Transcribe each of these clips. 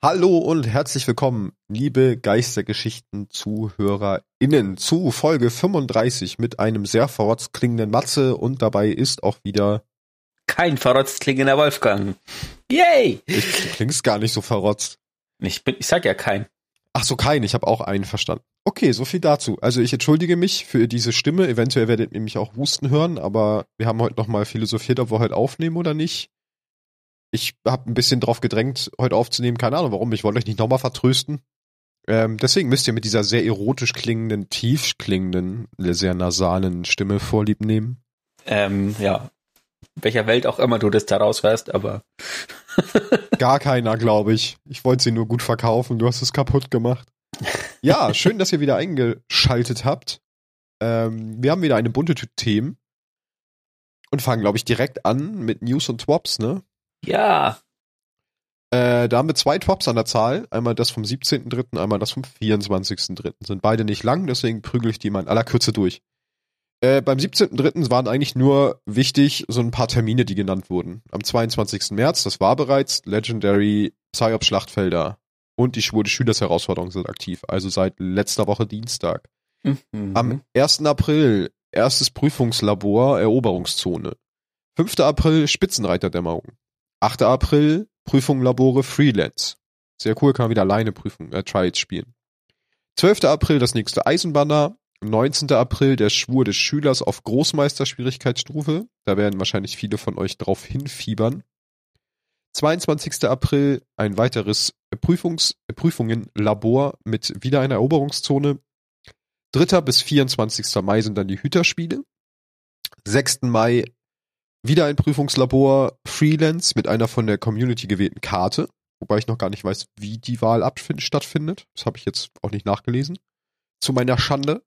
Hallo und herzlich willkommen, liebe Geistergeschichten-ZuhörerInnen, zu Folge 35 mit einem sehr verrotzt klingenden Matze und dabei ist auch wieder kein verrotzt klingender Wolfgang. Yay! Ich, du klingst gar nicht so verrotzt. Ich, bin, ich sag ja kein. Ach so, kein, ich habe auch einen verstanden. Okay, so viel dazu. Also ich entschuldige mich für diese Stimme, eventuell werdet ihr mich auch husten hören, aber wir haben heute nochmal philosophiert, ob wir heute aufnehmen oder nicht ich habe ein bisschen drauf gedrängt, heute aufzunehmen. Keine Ahnung warum. Ich wollte euch nicht nochmal vertrösten. Ähm, deswegen müsst ihr mit dieser sehr erotisch klingenden, tief klingenden, sehr nasalen Stimme vorlieb nehmen. Ähm, ja. Welcher Welt auch immer du das da rausfährst, aber. Gar keiner, glaube ich. Ich wollte sie nur gut verkaufen. Du hast es kaputt gemacht. Ja, schön, dass ihr wieder eingeschaltet habt. Ähm, wir haben wieder eine bunte Tüte Themen. Und fangen, glaube ich, direkt an mit News und Twops, ne? Ja. Äh, da haben wir zwei Tops an der Zahl. Einmal das vom 17.3., einmal das vom 24.3. Sind beide nicht lang, deswegen prügel ich die mal in aller Kürze durch. Äh, beim 17.3. waren eigentlich nur wichtig so ein paar Termine, die genannt wurden. Am 22. März, das war bereits, Legendary Psyops Schlachtfelder und die Schwur des Schülers Herausforderungen sind aktiv, also seit letzter Woche Dienstag. Mhm. Am 1. April erstes Prüfungslabor Eroberungszone. 5. April Spitzenreiterdämmerung. 8. April, Prüfung Labore Freelance. Sehr cool, kann man wieder alleine Prüfung, äh, Trials spielen. 12. April das nächste Eisenbanner. 19. April der Schwur des Schülers auf Großmeisterschwierigkeitsstufe. Da werden wahrscheinlich viele von euch drauf hinfiebern. 22. April ein weiteres Prüfungs Prüfungen Labor mit wieder einer Eroberungszone. 3. bis 24. Mai sind dann die Hüterspiele. 6. Mai wieder ein Prüfungslabor Freelance mit einer von der Community gewählten Karte, wobei ich noch gar nicht weiß, wie die Wahl stattfindet. Das habe ich jetzt auch nicht nachgelesen. Zu meiner Schande.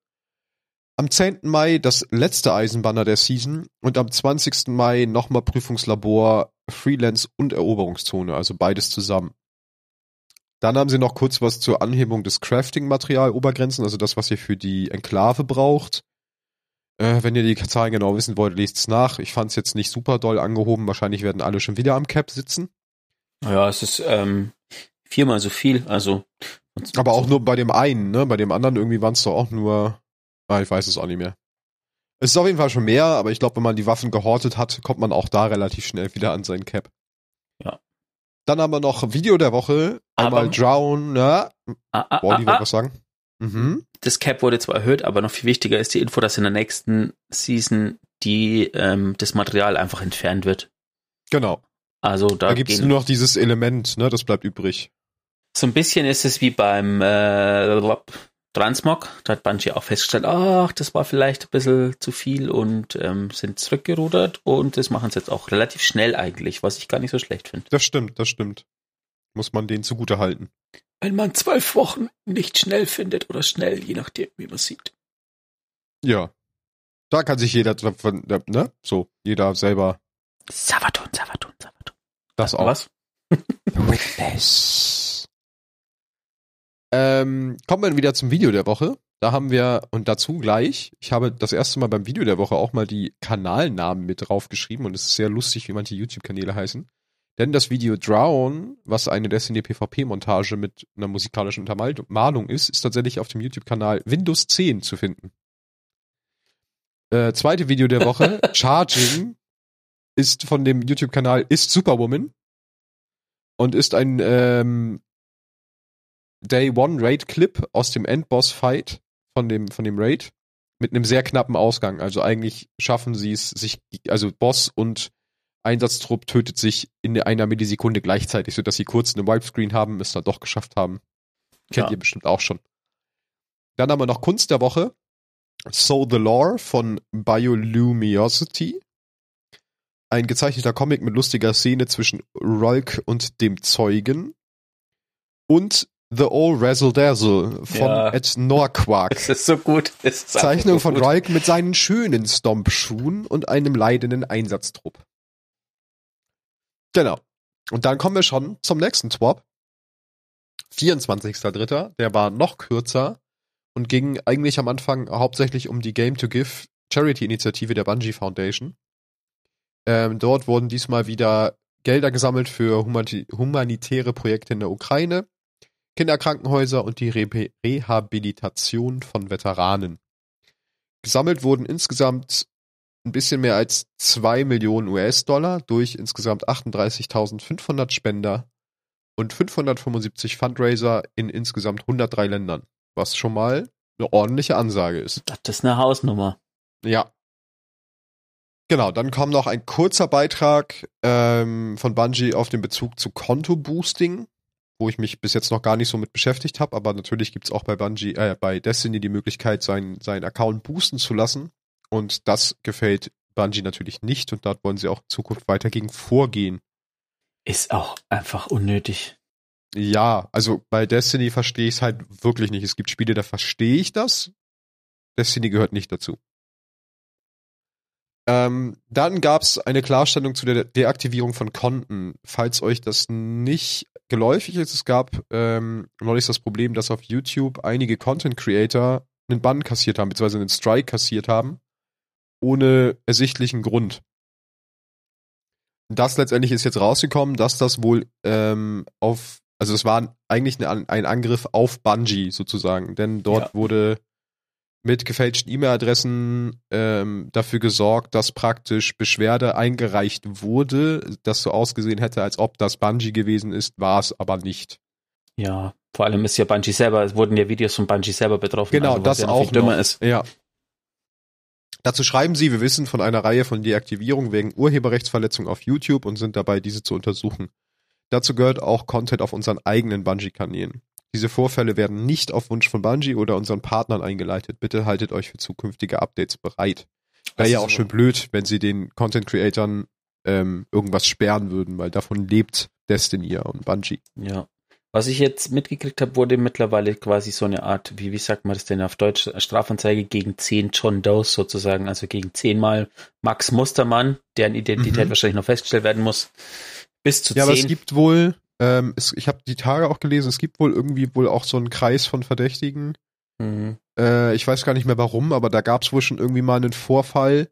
Am 10. Mai das letzte Eisenbanner der Season und am 20. Mai nochmal Prüfungslabor Freelance und Eroberungszone, also beides zusammen. Dann haben sie noch kurz was zur Anhebung des Crafting-Material-Obergrenzen, also das, was ihr für die Enklave braucht. Äh, wenn ihr die Zahlen genau wissen wollt, lest es nach. Ich fand es jetzt nicht super doll angehoben. Wahrscheinlich werden alle schon wieder am Cap sitzen. Ja, es ist ähm, viermal so viel. Also. Aber auch nur bei dem einen, ne? Bei dem anderen irgendwie waren es doch auch nur. Ah, ich weiß es auch nicht mehr. Es ist auf jeden Fall schon mehr, aber ich glaube, wenn man die Waffen gehortet hat, kommt man auch da relativ schnell wieder an seinen Cap. Ja. Dann haben wir noch Video der Woche. Einmal aber, Drown, ne? Ah, ah, Wally ah, ah. was sagen. Mhm. Das Cap wurde zwar erhöht, aber noch viel wichtiger ist die Info, dass in der nächsten Season die ähm, das Material einfach entfernt wird. Genau. Also da, da gibt es nur noch dieses Element, ne? Das bleibt übrig. So ein bisschen ist es wie beim äh, Transmog. Da hat Bungie auch festgestellt, ach, das war vielleicht ein bisschen zu viel und ähm, sind zurückgerudert und das machen sie jetzt auch relativ schnell eigentlich, was ich gar nicht so schlecht finde. Das stimmt, das stimmt. Muss man denen zugute halten wenn man zwölf Wochen nicht schnell findet oder schnell, je nachdem, wie man sieht. Ja. Da kann sich jeder, ne? So, jeder selber. Savatun, Savatun, Savatun. Das auch. Was? Witness. Ähm, kommen wir wieder zum Video der Woche. Da haben wir, und dazu gleich, ich habe das erste Mal beim Video der Woche auch mal die Kanalnamen mit draufgeschrieben und es ist sehr lustig, wie manche YouTube-Kanäle heißen. Denn das Video Drown, was eine Destiny PvP-Montage mit einer musikalischen Untermalung ist, ist tatsächlich auf dem YouTube-Kanal Windows 10 zu finden. Äh, zweite Video der Woche, Charging, ist von dem YouTube-Kanal Ist Superwoman und ist ein ähm, Day One Raid Clip aus dem Endboss Fight von dem von dem Raid mit einem sehr knappen Ausgang. Also eigentlich schaffen sie es sich also Boss und Einsatztrupp tötet sich in einer Millisekunde gleichzeitig, sodass sie kurz einen Wipescreen haben, es dann doch geschafft haben. Kennt ja. ihr bestimmt auch schon. Dann haben wir noch Kunst der Woche. So the Lore von Bioluminosity. Ein gezeichneter Comic mit lustiger Szene zwischen Rolk und dem Zeugen. Und The All Razzle Dazzle von ja. Ed Norquark. Das ist so gut. Ist Zeichnung so von Rolk mit seinen schönen Stomp-Schuhen und einem leidenden Einsatztrupp. Genau. Und dann kommen wir schon zum nächsten Swap. 24.3. Der war noch kürzer und ging eigentlich am Anfang hauptsächlich um die Game to Give Charity-Initiative der Bungie Foundation. Ähm, dort wurden diesmal wieder Gelder gesammelt für humanitäre Projekte in der Ukraine, Kinderkrankenhäuser und die Re Rehabilitation von Veteranen. Gesammelt wurden insgesamt ein bisschen mehr als zwei Millionen US-Dollar durch insgesamt 38.500 Spender und 575 Fundraiser in insgesamt 103 Ländern, was schon mal eine ordentliche Ansage ist. Das ist eine Hausnummer. Ja. Genau, dann kam noch ein kurzer Beitrag ähm, von Bungie auf den Bezug zu Konto-Boosting, wo ich mich bis jetzt noch gar nicht so mit beschäftigt habe, aber natürlich gibt's auch bei Bungie, äh, bei Destiny die Möglichkeit, seinen, seinen Account boosten zu lassen. Und das gefällt Bungie natürlich nicht und dort wollen sie auch in Zukunft weiter gegen vorgehen. Ist auch einfach unnötig. Ja, also bei Destiny verstehe ich es halt wirklich nicht. Es gibt Spiele, da verstehe ich das. Destiny gehört nicht dazu. Ähm, dann gab es eine Klarstellung zu der Deaktivierung von Konten. Falls euch das nicht geläufig ist, es gab ähm, neulich das Problem, dass auf YouTube einige Content Creator einen Bann kassiert haben, beziehungsweise einen Strike kassiert haben, ohne ersichtlichen Grund. Das letztendlich ist jetzt rausgekommen, dass das wohl ähm, auf, also es war eigentlich ein, ein Angriff auf Bungie sozusagen, denn dort ja. wurde mit gefälschten E-Mail-Adressen ähm, dafür gesorgt, dass praktisch Beschwerde eingereicht wurde, das so ausgesehen hätte, als ob das Bungie gewesen ist, war es aber nicht. Ja, vor allem ist ja Bungie selber, es wurden ja Videos von Bungie selber betroffen. Genau, also, das ja auch noch. ist. Ja. Dazu schreiben sie, wir wissen von einer Reihe von Deaktivierungen wegen Urheberrechtsverletzung auf YouTube und sind dabei, diese zu untersuchen. Dazu gehört auch Content auf unseren eigenen Bungie-Kanälen. Diese Vorfälle werden nicht auf Wunsch von Bungie oder unseren Partnern eingeleitet. Bitte haltet euch für zukünftige Updates bereit. Wäre ja auch schön blöd, wenn sie den Content Creatern ähm, irgendwas sperren würden, weil davon lebt Destiny und Bungie. Ja. Was ich jetzt mitgekriegt habe, wurde mittlerweile quasi so eine Art, wie, wie sagt man das denn auf Deutsch, Strafanzeige gegen zehn John Does sozusagen, also gegen zehnmal Max Mustermann, deren Identität mhm. wahrscheinlich noch festgestellt werden muss. Bis zu ja, zehn. aber es gibt wohl, ähm, es, ich habe die Tage auch gelesen, es gibt wohl irgendwie wohl auch so einen Kreis von Verdächtigen. Mhm. Äh, ich weiß gar nicht mehr warum, aber da gab es wohl schon irgendwie mal einen Vorfall,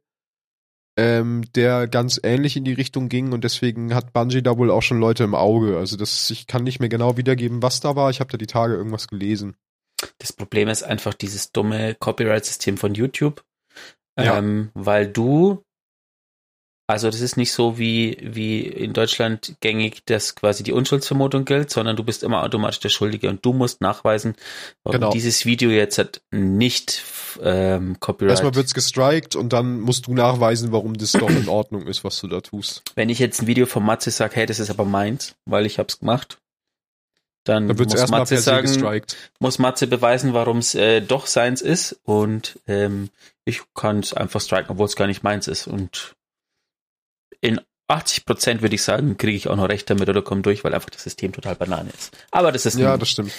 ähm, der ganz ähnlich in die Richtung ging und deswegen hat Bungie da wohl auch schon Leute im Auge. Also das, ich kann nicht mehr genau wiedergeben, was da war. Ich habe da die Tage irgendwas gelesen. Das Problem ist einfach dieses dumme Copyright-System von YouTube, ja. ähm, weil du also das ist nicht so wie, wie in Deutschland gängig, dass quasi die Unschuldsvermutung gilt, sondern du bist immer automatisch der Schuldige und du musst nachweisen, warum genau. dieses Video jetzt halt nicht ähm, Copyright. Erstmal wird's gestrikt und dann musst du nachweisen, warum das doch in Ordnung ist, was du da tust. Wenn ich jetzt ein Video von Matze sage, hey, das ist aber meins, weil ich hab's gemacht, dann, dann muss Matze sagen, muss Matze beweisen, warum es äh, doch seins ist und ähm, ich kann es einfach striken, obwohl es gar nicht meins ist und in 80 Prozent würde ich sagen, kriege ich auch noch recht damit oder komme durch, weil einfach das System total banane ist. Aber das ist ja, ein, das stimmt.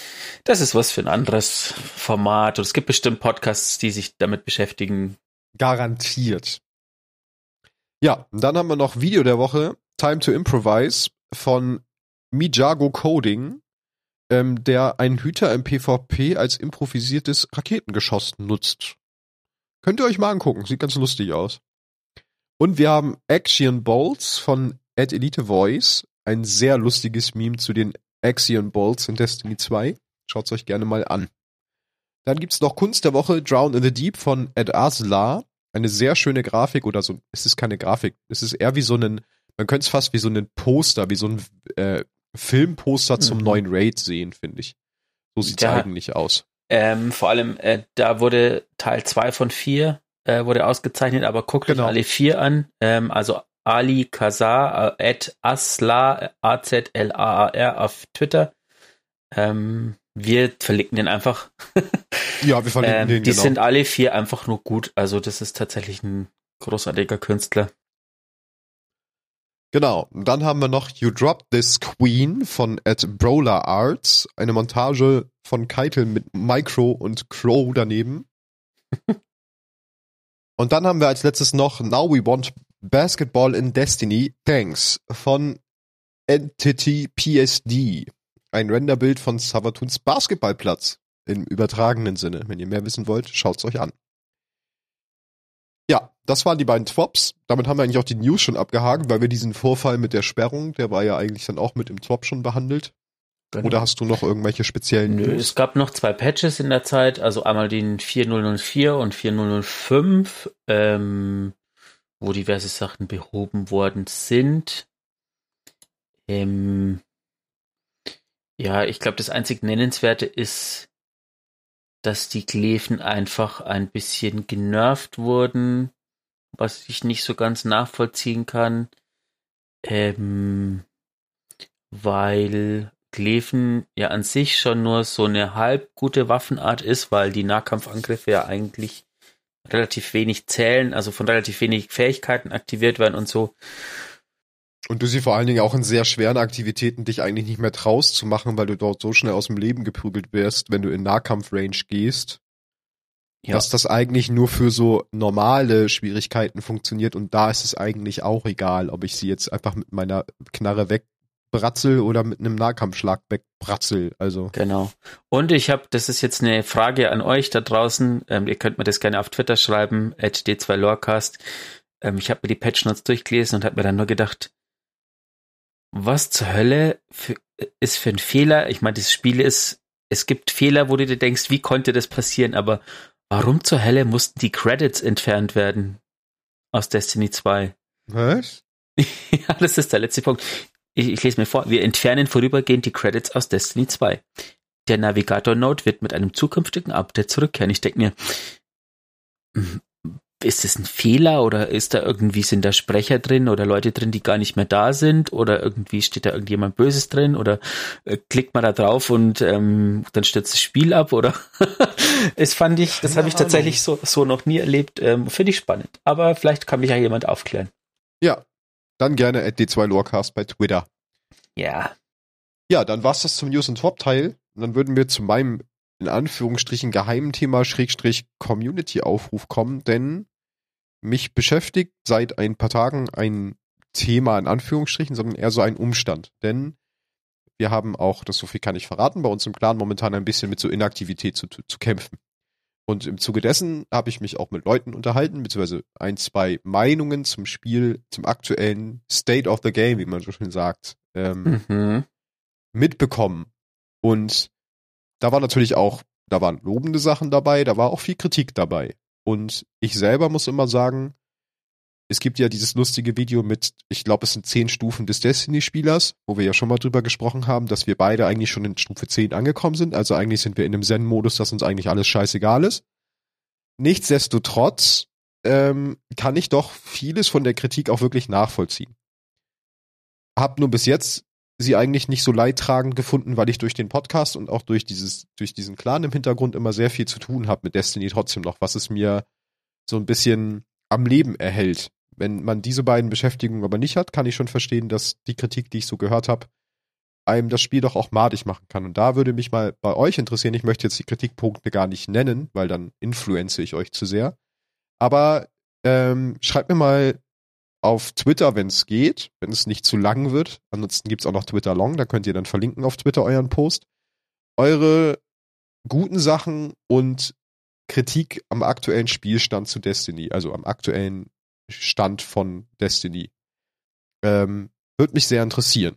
Das ist was für ein anderes Format und es gibt bestimmt Podcasts, die sich damit beschäftigen. Garantiert. Ja, dann haben wir noch Video der Woche, Time to Improvise von Mijago Coding, ähm, der einen Hüter im PvP als improvisiertes Raketengeschoss nutzt. Könnt ihr euch mal angucken, sieht ganz lustig aus. Und wir haben Action Bolts von Ad Elite Voice. Ein sehr lustiges Meme zu den Axion Bolts in Destiny 2. Schaut's euch gerne mal an. Dann gibt's noch Kunst der Woche, Drown in the Deep von Ed Asla. Eine sehr schöne Grafik oder so. Es ist keine Grafik. Es ist eher wie so ein, man könnte es fast wie so ein Poster, wie so ein äh, Filmposter mhm. zum neuen Raid sehen, finde ich. So sieht's ja, eigentlich aus. Ähm, vor allem, äh, da wurde Teil 2 von 4 äh, wurde ausgezeichnet, aber guckt genau. euch alle vier an. Ähm, also Ali Kazar, äh, at Asla, A-Z-L-A-A-R auf Twitter. Ähm, wir verlinken den einfach. ja, wir verlinken ähm, den, Die genau. sind alle vier einfach nur gut. Also das ist tatsächlich ein großartiger Künstler. Genau. Dann haben wir noch You Drop This Queen von at Brawler Arts. Eine Montage von Keitel mit Micro und Crow daneben. Und dann haben wir als letztes noch Now We Want Basketball in Destiny Thanks von Entity PSD. Ein Renderbild von Savatuns Basketballplatz im übertragenen Sinne. Wenn ihr mehr wissen wollt, schaut's euch an. Ja, das waren die beiden Twops. Damit haben wir eigentlich auch die News schon abgehakt, weil wir diesen Vorfall mit der Sperrung, der war ja eigentlich dann auch mit im Twop schon behandelt. Genau. Oder hast du noch irgendwelche speziellen Nö, News? Es gab noch zwei Patches in der Zeit, also einmal den 4004 und 4005, ähm, wo diverse Sachen behoben worden sind. Ähm, ja, ich glaube, das einzig Nennenswerte ist, dass die Glefen einfach ein bisschen genervt wurden, was ich nicht so ganz nachvollziehen kann. Ähm, weil Glefen ja an sich schon nur so eine halb gute Waffenart ist, weil die Nahkampfangriffe ja eigentlich relativ wenig zählen, also von relativ wenig Fähigkeiten aktiviert werden und so. Und du sie vor allen Dingen auch in sehr schweren Aktivitäten dich eigentlich nicht mehr traust zu machen, weil du dort so schnell aus dem Leben geprügelt wirst, wenn du in Nahkampf-Range gehst. Ja. Dass das eigentlich nur für so normale Schwierigkeiten funktioniert und da ist es eigentlich auch egal, ob ich sie jetzt einfach mit meiner Knarre wegbratzel oder mit einem Nahkampfschlag wegbratzel. Also. Genau. Und ich habe, das ist jetzt eine Frage an euch da draußen. Ähm, ihr könnt mir das gerne auf Twitter schreiben, at d2lorecast. Ähm, ich habe mir die Patch Notes durchgelesen und habe mir dann nur gedacht, was zur Hölle für, ist für ein Fehler? Ich meine, das Spiel ist, es gibt Fehler, wo du dir denkst, wie konnte das passieren? Aber warum zur Hölle mussten die Credits entfernt werden aus Destiny 2? Was? ja, das ist der letzte Punkt. Ich, ich lese mir vor. Wir entfernen vorübergehend die Credits aus Destiny 2. Der Navigator-Node wird mit einem zukünftigen Update zurückkehren. Ich denke mir, ist es ein Fehler oder ist da irgendwie, sind da Sprecher drin oder Leute drin, die gar nicht mehr da sind oder irgendwie steht da irgendjemand Böses drin oder äh, klickt man da drauf und ähm, dann stürzt das Spiel ab oder es fand ich, das habe ich tatsächlich so, so noch nie erlebt, ähm, finde ich spannend. Aber vielleicht kann mich ja jemand aufklären. Ja, dann gerne at D2Lorecast bei Twitter. Ja. Ja, dann war's das zum News- und Top-Teil. Und dann würden wir zu meinem in Anführungsstrichen geheimen Thema Schrägstrich Community-Aufruf kommen, denn mich beschäftigt seit ein paar Tagen ein Thema in Anführungsstrichen, sondern eher so ein Umstand. Denn wir haben auch, das so viel kann ich verraten, bei uns im Clan momentan ein bisschen mit so Inaktivität zu, zu kämpfen. Und im Zuge dessen habe ich mich auch mit Leuten unterhalten, beziehungsweise ein, zwei Meinungen zum Spiel, zum aktuellen State of the Game, wie man so schön sagt, ähm, mhm. mitbekommen. Und da war natürlich auch, da waren lobende Sachen dabei, da war auch viel Kritik dabei. Und ich selber muss immer sagen, es gibt ja dieses lustige Video mit, ich glaube, es sind zehn Stufen des Destiny-Spielers, wo wir ja schon mal drüber gesprochen haben, dass wir beide eigentlich schon in Stufe 10 angekommen sind. Also eigentlich sind wir in einem Zen-Modus, dass uns eigentlich alles scheißegal ist. Nichtsdestotrotz ähm, kann ich doch vieles von der Kritik auch wirklich nachvollziehen. Hab nur bis jetzt sie eigentlich nicht so leidtragend gefunden, weil ich durch den Podcast und auch durch dieses, durch diesen Clan im Hintergrund immer sehr viel zu tun habe mit Destiny trotzdem noch, was es mir so ein bisschen am Leben erhält. Wenn man diese beiden Beschäftigungen aber nicht hat, kann ich schon verstehen, dass die Kritik, die ich so gehört habe, einem das Spiel doch auch madig machen kann. Und da würde mich mal bei euch interessieren, ich möchte jetzt die Kritikpunkte gar nicht nennen, weil dann influenze ich euch zu sehr. Aber ähm, schreibt mir mal auf Twitter, wenn es geht, wenn es nicht zu lang wird. Ansonsten gibt's auch noch Twitter Long, da könnt ihr dann verlinken auf Twitter euren Post. Eure guten Sachen und Kritik am aktuellen Spielstand zu Destiny, also am aktuellen Stand von Destiny. Ähm, Würde mich sehr interessieren.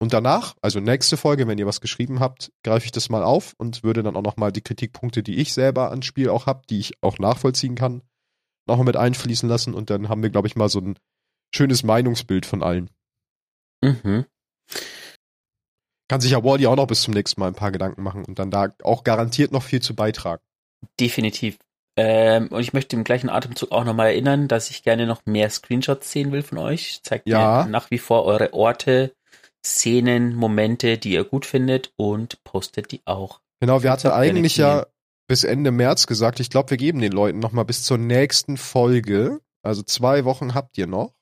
Und danach, also nächste Folge, wenn ihr was geschrieben habt, greife ich das mal auf und würde dann auch nochmal die Kritikpunkte, die ich selber ans Spiel auch habe, die ich auch nachvollziehen kann, nochmal mit einfließen lassen und dann haben wir, glaube ich, mal so ein schönes Meinungsbild von allen. Mhm. Kann sich ja Wally auch noch bis zum nächsten Mal ein paar Gedanken machen und dann da auch garantiert noch viel zu beitragen. Definitiv. Ähm, und ich möchte im gleichen Atemzug auch nochmal erinnern, dass ich gerne noch mehr Screenshots sehen will von euch. Zeigt ja. mir nach wie vor eure Orte, Szenen, Momente, die ihr gut findet und postet die auch. Genau, wir hatten eigentlich ja bis Ende März gesagt. Ich glaube, wir geben den Leuten noch mal bis zur nächsten Folge. Also zwei Wochen habt ihr noch.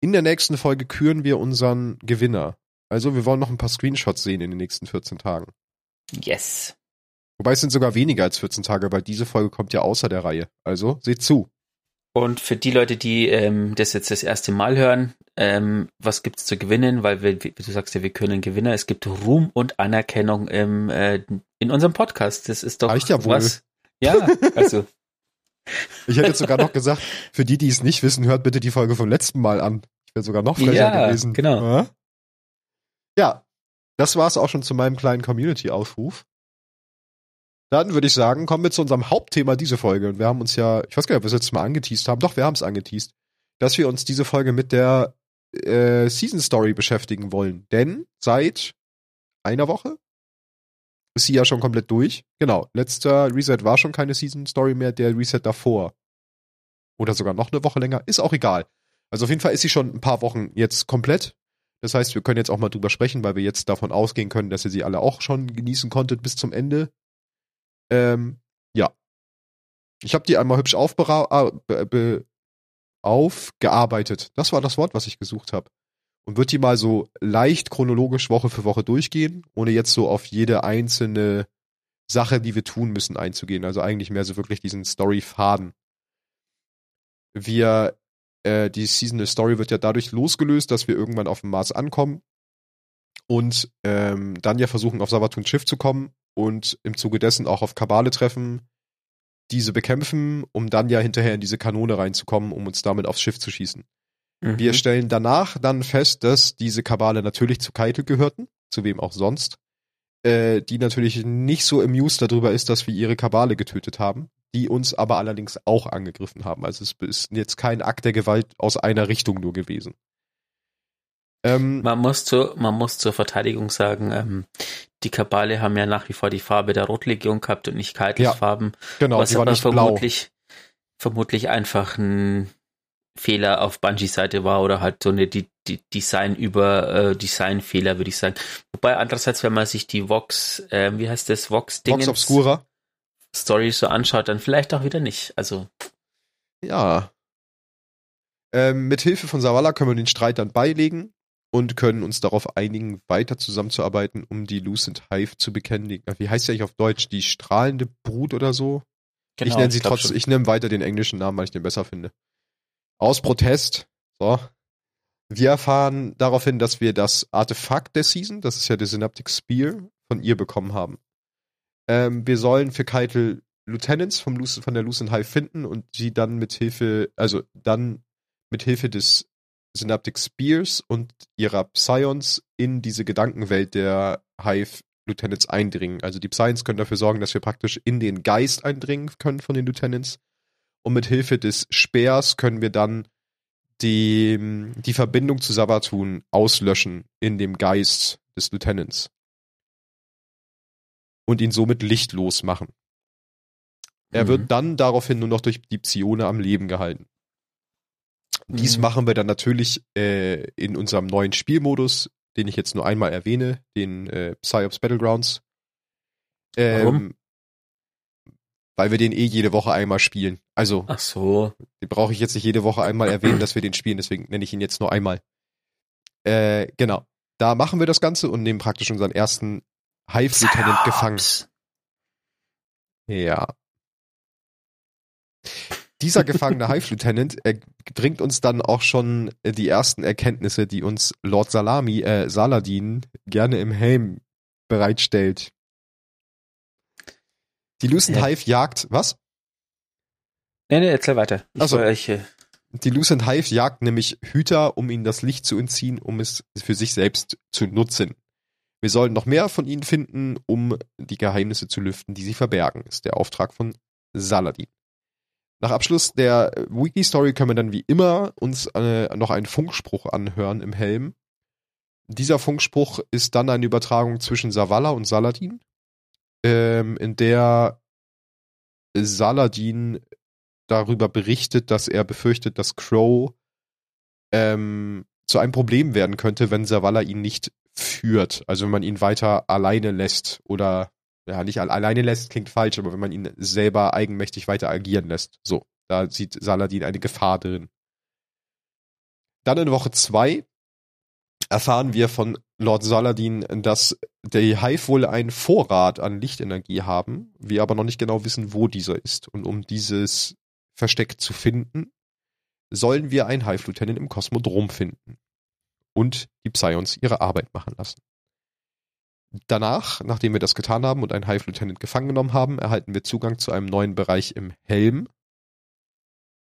In der nächsten Folge küren wir unseren Gewinner. Also wir wollen noch ein paar Screenshots sehen in den nächsten 14 Tagen. Yes. Wobei es sind sogar weniger als 14 Tage, weil diese Folge kommt ja außer der Reihe. Also seht zu. Und für die Leute, die ähm, das jetzt das erste Mal hören, ähm, was gibt's zu gewinnen? Weil wir, wie du sagst ja, wir können Gewinner. Es gibt Ruhm und Anerkennung im, äh, in unserem Podcast. Das ist doch Reicht ja wohl. was. Ja, also Ich hätte jetzt sogar noch gesagt, für die, die es nicht wissen, hört bitte die Folge vom letzten Mal an. Ich wäre sogar noch frecher Ja, gewesen. genau. Ja, das war's auch schon zu meinem kleinen Community-Aufruf. Dann würde ich sagen, kommen wir zu unserem Hauptthema diese Folge. Und wir haben uns ja, ich weiß gar nicht, ob wir es jetzt mal angeteased haben. Doch, wir haben es angeteased. Dass wir uns diese Folge mit der äh, Season Story beschäftigen wollen. Denn seit einer Woche ist sie ja schon komplett durch. Genau, letzter Reset war schon keine Season Story mehr, der Reset davor. Oder sogar noch eine Woche länger, ist auch egal. Also auf jeden Fall ist sie schon ein paar Wochen jetzt komplett. Das heißt, wir können jetzt auch mal drüber sprechen, weil wir jetzt davon ausgehen können, dass ihr sie alle auch schon genießen konntet bis zum Ende. Ähm, ja. Ich habe die einmal hübsch äh, be be aufgearbeitet. Das war das Wort, was ich gesucht habe. Und wird die mal so leicht chronologisch Woche für Woche durchgehen, ohne jetzt so auf jede einzelne Sache, die wir tun müssen, einzugehen. Also eigentlich mehr so wirklich diesen Story-Faden. Wir, äh, die Seasonal Story wird ja dadurch losgelöst, dass wir irgendwann auf dem Mars ankommen und ähm, dann ja versuchen, auf Savatuns Schiff zu kommen und im Zuge dessen auch auf Kabale treffen, diese bekämpfen, um dann ja hinterher in diese Kanone reinzukommen, um uns damit aufs Schiff zu schießen. Mhm. Wir stellen danach dann fest, dass diese Kabale natürlich zu Keitel gehörten, zu wem auch sonst, äh, die natürlich nicht so amused darüber ist, dass wir ihre Kabale getötet haben, die uns aber allerdings auch angegriffen haben. Also es ist jetzt kein Akt der Gewalt aus einer Richtung nur gewesen. Ähm, Man muss, zu, man muss zur Verteidigung sagen, ähm, die Kabale haben ja nach wie vor die Farbe der Rotlegion gehabt und nicht Keitels Ja, Farben, genau, was aber nicht blau. vermutlich, vermutlich einfach ein Fehler auf Bungies Seite war oder halt so eine die, die Design über äh, Designfehler, würde ich sagen. Wobei andererseits, wenn man sich die Vox, äh, wie heißt das, Vox Vox Obscura. Story so anschaut, dann vielleicht auch wieder nicht. Also Ja. Ähm, mit Hilfe von Savala können wir den Streit dann beilegen und können uns darauf einigen, weiter zusammenzuarbeiten, um die Lucent Hive zu bekennen. Wie heißt ja eigentlich auf Deutsch? Die strahlende Brut oder so? ich nenne sie Genau, trotzdem, ich nenne weiter den englischen Namen, weil ich den besser finde. Aus Protest, so. Wir erfahren daraufhin, dass wir das Artefakt der Season, das ist ja der Synaptic Spear, von ihr bekommen haben. Ähm, wir sollen für Keitel Lieutenants vom Luc von der Lucent Hive finden und sie dann mit Hilfe, also dann mit Hilfe des Synaptic Spears und ihrer Psions in diese Gedankenwelt der Hive Lieutenants eindringen. Also die Psions können dafür sorgen, dass wir praktisch in den Geist eindringen können von den Lieutenants. Und mit Hilfe des Speers können wir dann die, die Verbindung zu Savatun auslöschen in dem Geist des Lieutenants. Und ihn somit lichtlos machen. Er Mhm. wird dann daraufhin nur noch durch die Psione am Leben gehalten. Dies Mhm. machen wir dann natürlich äh, in unserem neuen Spielmodus, den ich jetzt nur einmal erwähne, den äh, Psyops Battlegrounds. Ähm, Warum? Weil wir den eh jede Woche einmal spielen. Also, Ach so. den brauche ich jetzt nicht jede Woche einmal erwähnen, dass wir den spielen, deswegen nenne ich ihn jetzt nur einmal. Äh, genau. Da machen wir das Ganze und nehmen praktisch unseren ersten Hive-Lieutenant gefangen. Ja. Dieser gefangene Hive-Lieutenant äh, bringt uns dann auch schon äh, die ersten Erkenntnisse, die uns Lord Salami, äh, Saladin gerne im Helm bereitstellt. Die Lucent Ja. Hive jagt, was? Nee, nee, erzähl weiter. Ich, Ach so. war- ich, äh, Die Lucent Hive jagt nämlich Hüter, um ihnen das Licht zu entziehen, um es für sich selbst zu nutzen. Wir sollen noch mehr von ihnen finden, um die Geheimnisse zu lüften, die sie verbergen, ist der Auftrag von Saladin. Nach Abschluss der äh, Wiki-Story können wir dann wie immer uns äh, noch einen Funkspruch anhören im Helm. Dieser Funkspruch ist dann eine Übertragung zwischen Savala und Saladin, ähm, in der Saladin darüber berichtet, dass er befürchtet, dass Crow ähm, zu einem Problem werden könnte, wenn Savala ihn nicht führt. Also wenn man ihn weiter alleine lässt oder ja, nicht al- alleine lässt, klingt falsch, aber wenn man ihn selber eigenmächtig weiter agieren lässt. So, da sieht Saladin eine Gefahr drin. Dann in Woche zwei erfahren wir von Lord Saladin, dass die Hive wohl einen Vorrat an Lichtenergie haben, wir aber noch nicht genau wissen, wo dieser ist. Und um dieses Versteck zu finden, sollen wir einen Hive-Lieutenant im Kosmodrom finden und die Psions ihre Arbeit machen lassen. Danach, nachdem wir das getan haben und einen Hive-Lieutenant gefangen genommen haben, erhalten wir Zugang zu einem neuen Bereich im Helm,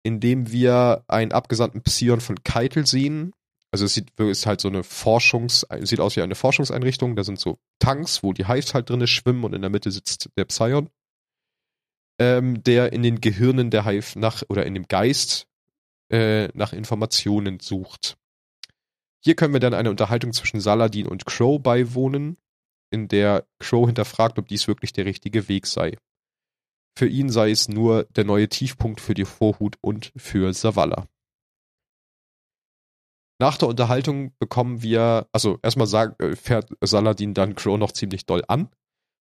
in dem wir einen abgesandten Psion von Keitel sehen. Also es sieht, ist halt so eine Forschungs, sieht aus wie eine Forschungseinrichtung. Da sind so Tanks, wo die Hives halt drinne schwimmen und in der Mitte sitzt der Psion, ähm, der in den Gehirnen der Hive nach, oder in dem Geist äh, nach Informationen sucht. Hier können wir dann eine Unterhaltung zwischen Saladin und Crow beiwohnen, in der Crow hinterfragt, ob dies wirklich der richtige Weg sei. Für ihn sei es nur der neue Tiefpunkt für die Vorhut und für Savala. Nach der Unterhaltung bekommen wir, also erstmal sagt, äh, fährt Saladin dann Crow noch ziemlich doll an.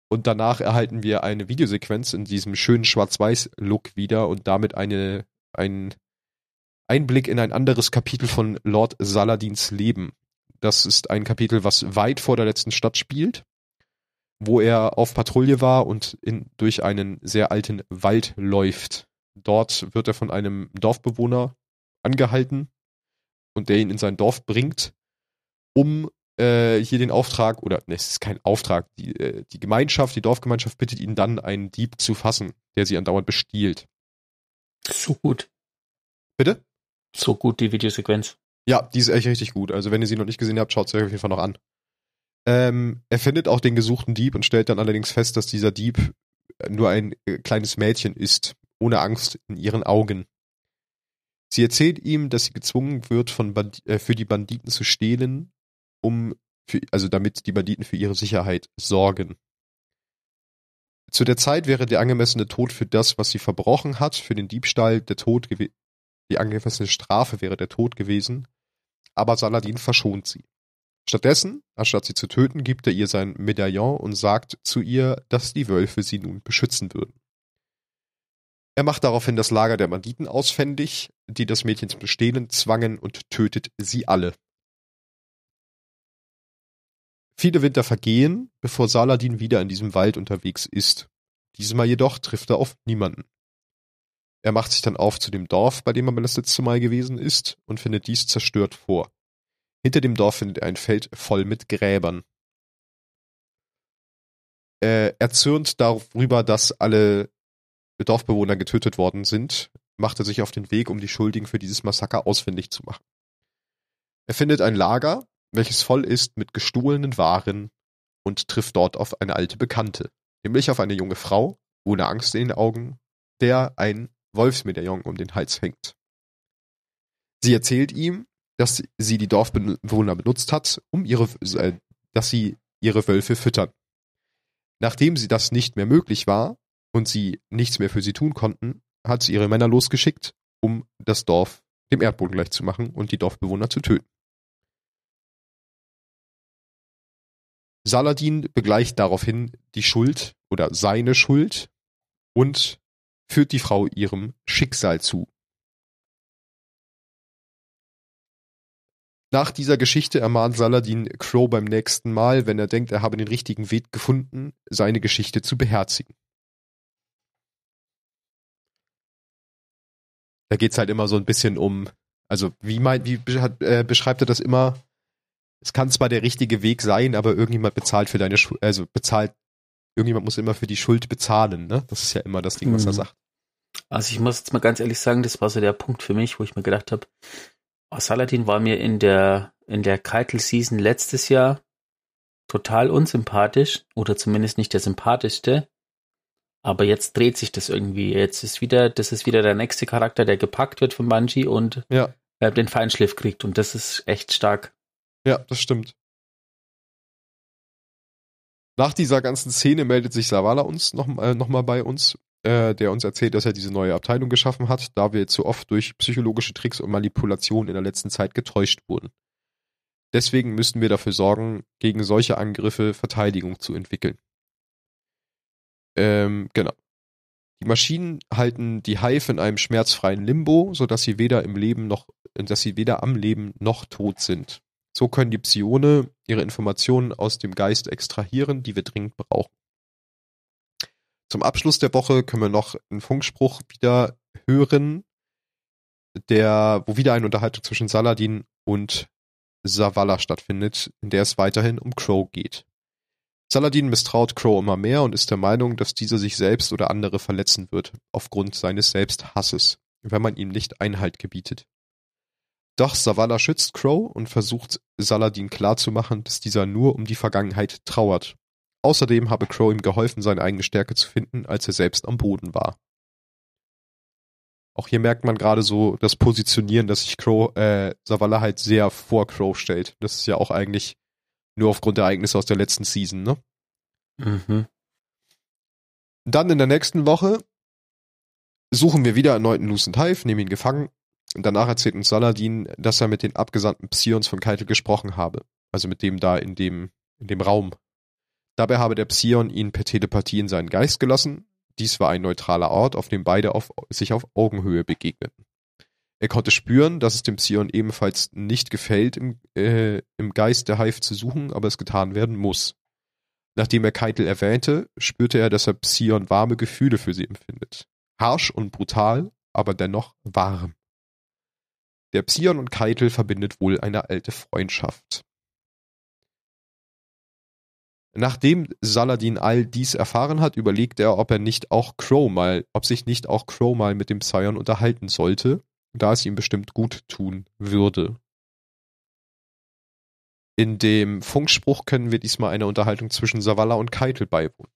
Und danach erhalten wir eine Videosequenz in diesem schönen Schwarz-Weiß-Look wieder und damit eine, ein Einblick in ein anderes Kapitel von Lord Saladins Leben. Das ist ein Kapitel, was weit vor der letzten Stadt spielt wo er auf Patrouille war und in, durch einen sehr alten Wald läuft. Dort wird er von einem Dorfbewohner angehalten und der ihn in sein Dorf bringt, um äh, hier den Auftrag, oder ne, es ist kein Auftrag, die, äh, die Gemeinschaft, die Dorfgemeinschaft bittet ihn dann, einen Dieb zu fassen, der sie andauernd bestiehlt. So gut. Bitte? So gut, die Videosequenz. Ja, die ist echt richtig gut. Also wenn ihr sie noch nicht gesehen habt, schaut sie euch auf jeden Fall noch an. Ähm, er findet auch den gesuchten Dieb und stellt dann allerdings fest, dass dieser Dieb nur ein äh, kleines Mädchen ist, ohne Angst in ihren Augen. Sie erzählt ihm, dass sie gezwungen wird, von Band äh, für die Banditen zu stehlen, um für, also damit die Banditen für ihre Sicherheit sorgen. Zu der Zeit wäre der angemessene Tod für das, was sie verbrochen hat, für den Diebstahl der Tod die angemessene Strafe wäre der Tod gewesen, aber Saladin verschont sie. Stattdessen, anstatt sie zu töten, gibt er ihr sein Medaillon und sagt zu ihr, dass die Wölfe sie nun beschützen würden. Er macht daraufhin das Lager der Banditen ausfändig, die das Mädchen zum Stehlen zwangen und tötet sie alle. Viele Winter vergehen, bevor Saladin wieder in diesem Wald unterwegs ist. Diesmal jedoch trifft er auf niemanden. Er macht sich dann auf zu dem Dorf, bei dem er das letzte Mal gewesen ist, und findet dies zerstört vor. Hinter dem Dorf findet er ein Feld voll mit Gräbern. Äh, erzürnt darüber, dass alle Dorfbewohner getötet worden sind, macht er sich auf den Weg, um die Schuldigen für dieses Massaker ausfindig zu machen. Er findet ein Lager, welches voll ist mit gestohlenen Waren und trifft dort auf eine alte Bekannte, nämlich auf eine junge Frau, ohne Angst in den Augen, der ein Wolfsmedaillon um den Hals hängt. Sie erzählt ihm, dass sie die Dorfbewohner benutzt hat, um ihre, äh, dass sie ihre Wölfe füttern. Nachdem sie das nicht mehr möglich war und sie nichts mehr für sie tun konnten, hat sie ihre Männer losgeschickt, um das Dorf dem Erdboden gleich zu machen und die Dorfbewohner zu töten. Saladin begleicht daraufhin die Schuld oder seine Schuld und führt die Frau ihrem Schicksal zu. Nach dieser Geschichte ermahnt Saladin Crow beim nächsten Mal, wenn er denkt, er habe den richtigen Weg gefunden, seine Geschichte zu beherzigen. Da geht's halt immer so ein bisschen um, also wie meint, wie äh, beschreibt er das immer? Es kann zwar der richtige Weg sein, aber irgendjemand bezahlt für deine Schuld, also bezahlt, irgendjemand muss immer für die Schuld bezahlen, ne? Das ist ja immer das Ding, was er mhm. sagt. Also ich muss jetzt mal ganz ehrlich sagen, das war so der Punkt für mich, wo ich mir gedacht habe, Saladin war mir in der, in der Keitel Season letztes Jahr total unsympathisch oder zumindest nicht der sympathischste. Aber jetzt dreht sich das irgendwie. Jetzt ist wieder, das ist wieder der nächste Charakter, der gepackt wird von Bungie und ja. den Feinschliff kriegt. Und das ist echt stark. Ja, das stimmt. Nach dieser ganzen Szene meldet sich Savala uns noch, äh, noch mal bei uns äh, der uns erzählt, dass er diese neue Abteilung geschaffen hat, da wir zu oft durch psychologische Tricks und Manipulationen in der letzten Zeit getäuscht wurden. Deswegen müssen wir dafür sorgen, gegen solche Angriffe Verteidigung zu entwickeln. Ähm, genau. Die Maschinen halten die Hive in einem schmerzfreien Limbo, sodass sie weder im Leben noch, dass sie weder am Leben noch tot sind. So können die Psione ihre Informationen aus dem Geist extrahieren, die wir dringend brauchen. Zum Abschluss der Woche können wir noch einen Funkspruch wieder hören, der, wo wieder eine Unterhaltung zwischen Saladin und Zavala stattfindet, in der es weiterhin um Crow geht. Saladin misstraut Crow immer mehr und ist der Meinung, dass dieser sich selbst oder andere verletzen wird, aufgrund seines Selbsthasses. wenn man ihm nicht Einhalt gebietet. Doch Savala schützt Crow und versucht Saladin klarzumachen, dass dieser nur um die Vergangenheit trauert. Außerdem habe Crow ihm geholfen, seine eigene Stärke zu finden, als er selbst am Boden war. Auch hier merkt man gerade so das Positionieren, dass sich Crow, äh, Savala halt sehr vor Crow stellt. Das ist ja auch eigentlich nur aufgrund der Ereignisse aus der letzten Season, ne? Mhm. Dann in der nächsten Woche suchen wir wieder erneut einen Lucent Hive, nehmen ihn gefangen. Und danach erzählt uns Saladin, dass er mit den abgesandten Psions von Keitel gesprochen habe. Also mit dem da in dem, in dem Raum. Dabei habe der Psion ihn per Telepathie in seinen Geist gelassen. Dies war ein neutraler Ort, auf dem beide auf, sich auf Augenhöhe begegneten. Er konnte spüren, dass es dem Psion ebenfalls nicht gefällt, im, äh, im Geist der Hive zu suchen, aber es getan werden muss. Nachdem er Keitel erwähnte, spürte er, dass er Psion warme Gefühle für sie empfindet. Harsch und brutal, aber dennoch warm. Der Psion und Keitel verbindet wohl eine alte Freundschaft. Nachdem Saladin all dies erfahren hat, überlegt er, ob er nicht auch Crow mal, ob sich nicht auch Crow mal mit dem Psion unterhalten sollte, da es ihm bestimmt gut tun würde. In dem Funkspruch können wir diesmal eine Unterhaltung zwischen Savala und Keitel beiwohnen.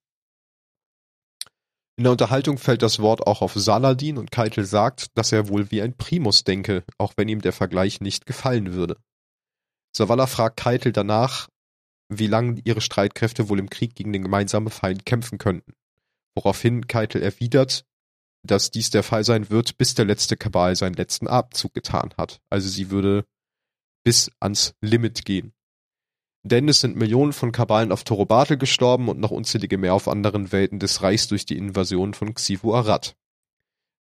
In der Unterhaltung fällt das Wort auch auf Saladin und Keitel sagt, dass er wohl wie ein Primus denke, auch wenn ihm der Vergleich nicht gefallen würde. Savala fragt Keitel danach, wie lange ihre Streitkräfte wohl im Krieg gegen den gemeinsamen Feind kämpfen könnten, woraufhin Keitel erwidert, dass dies der Fall sein wird, bis der letzte Kabal seinen letzten Abzug getan hat. Also sie würde bis ans Limit gehen. Denn es sind Millionen von Kabalen auf Torobatel gestorben und noch unzählige mehr auf anderen Welten des Reichs durch die Invasion von Xivu Arad.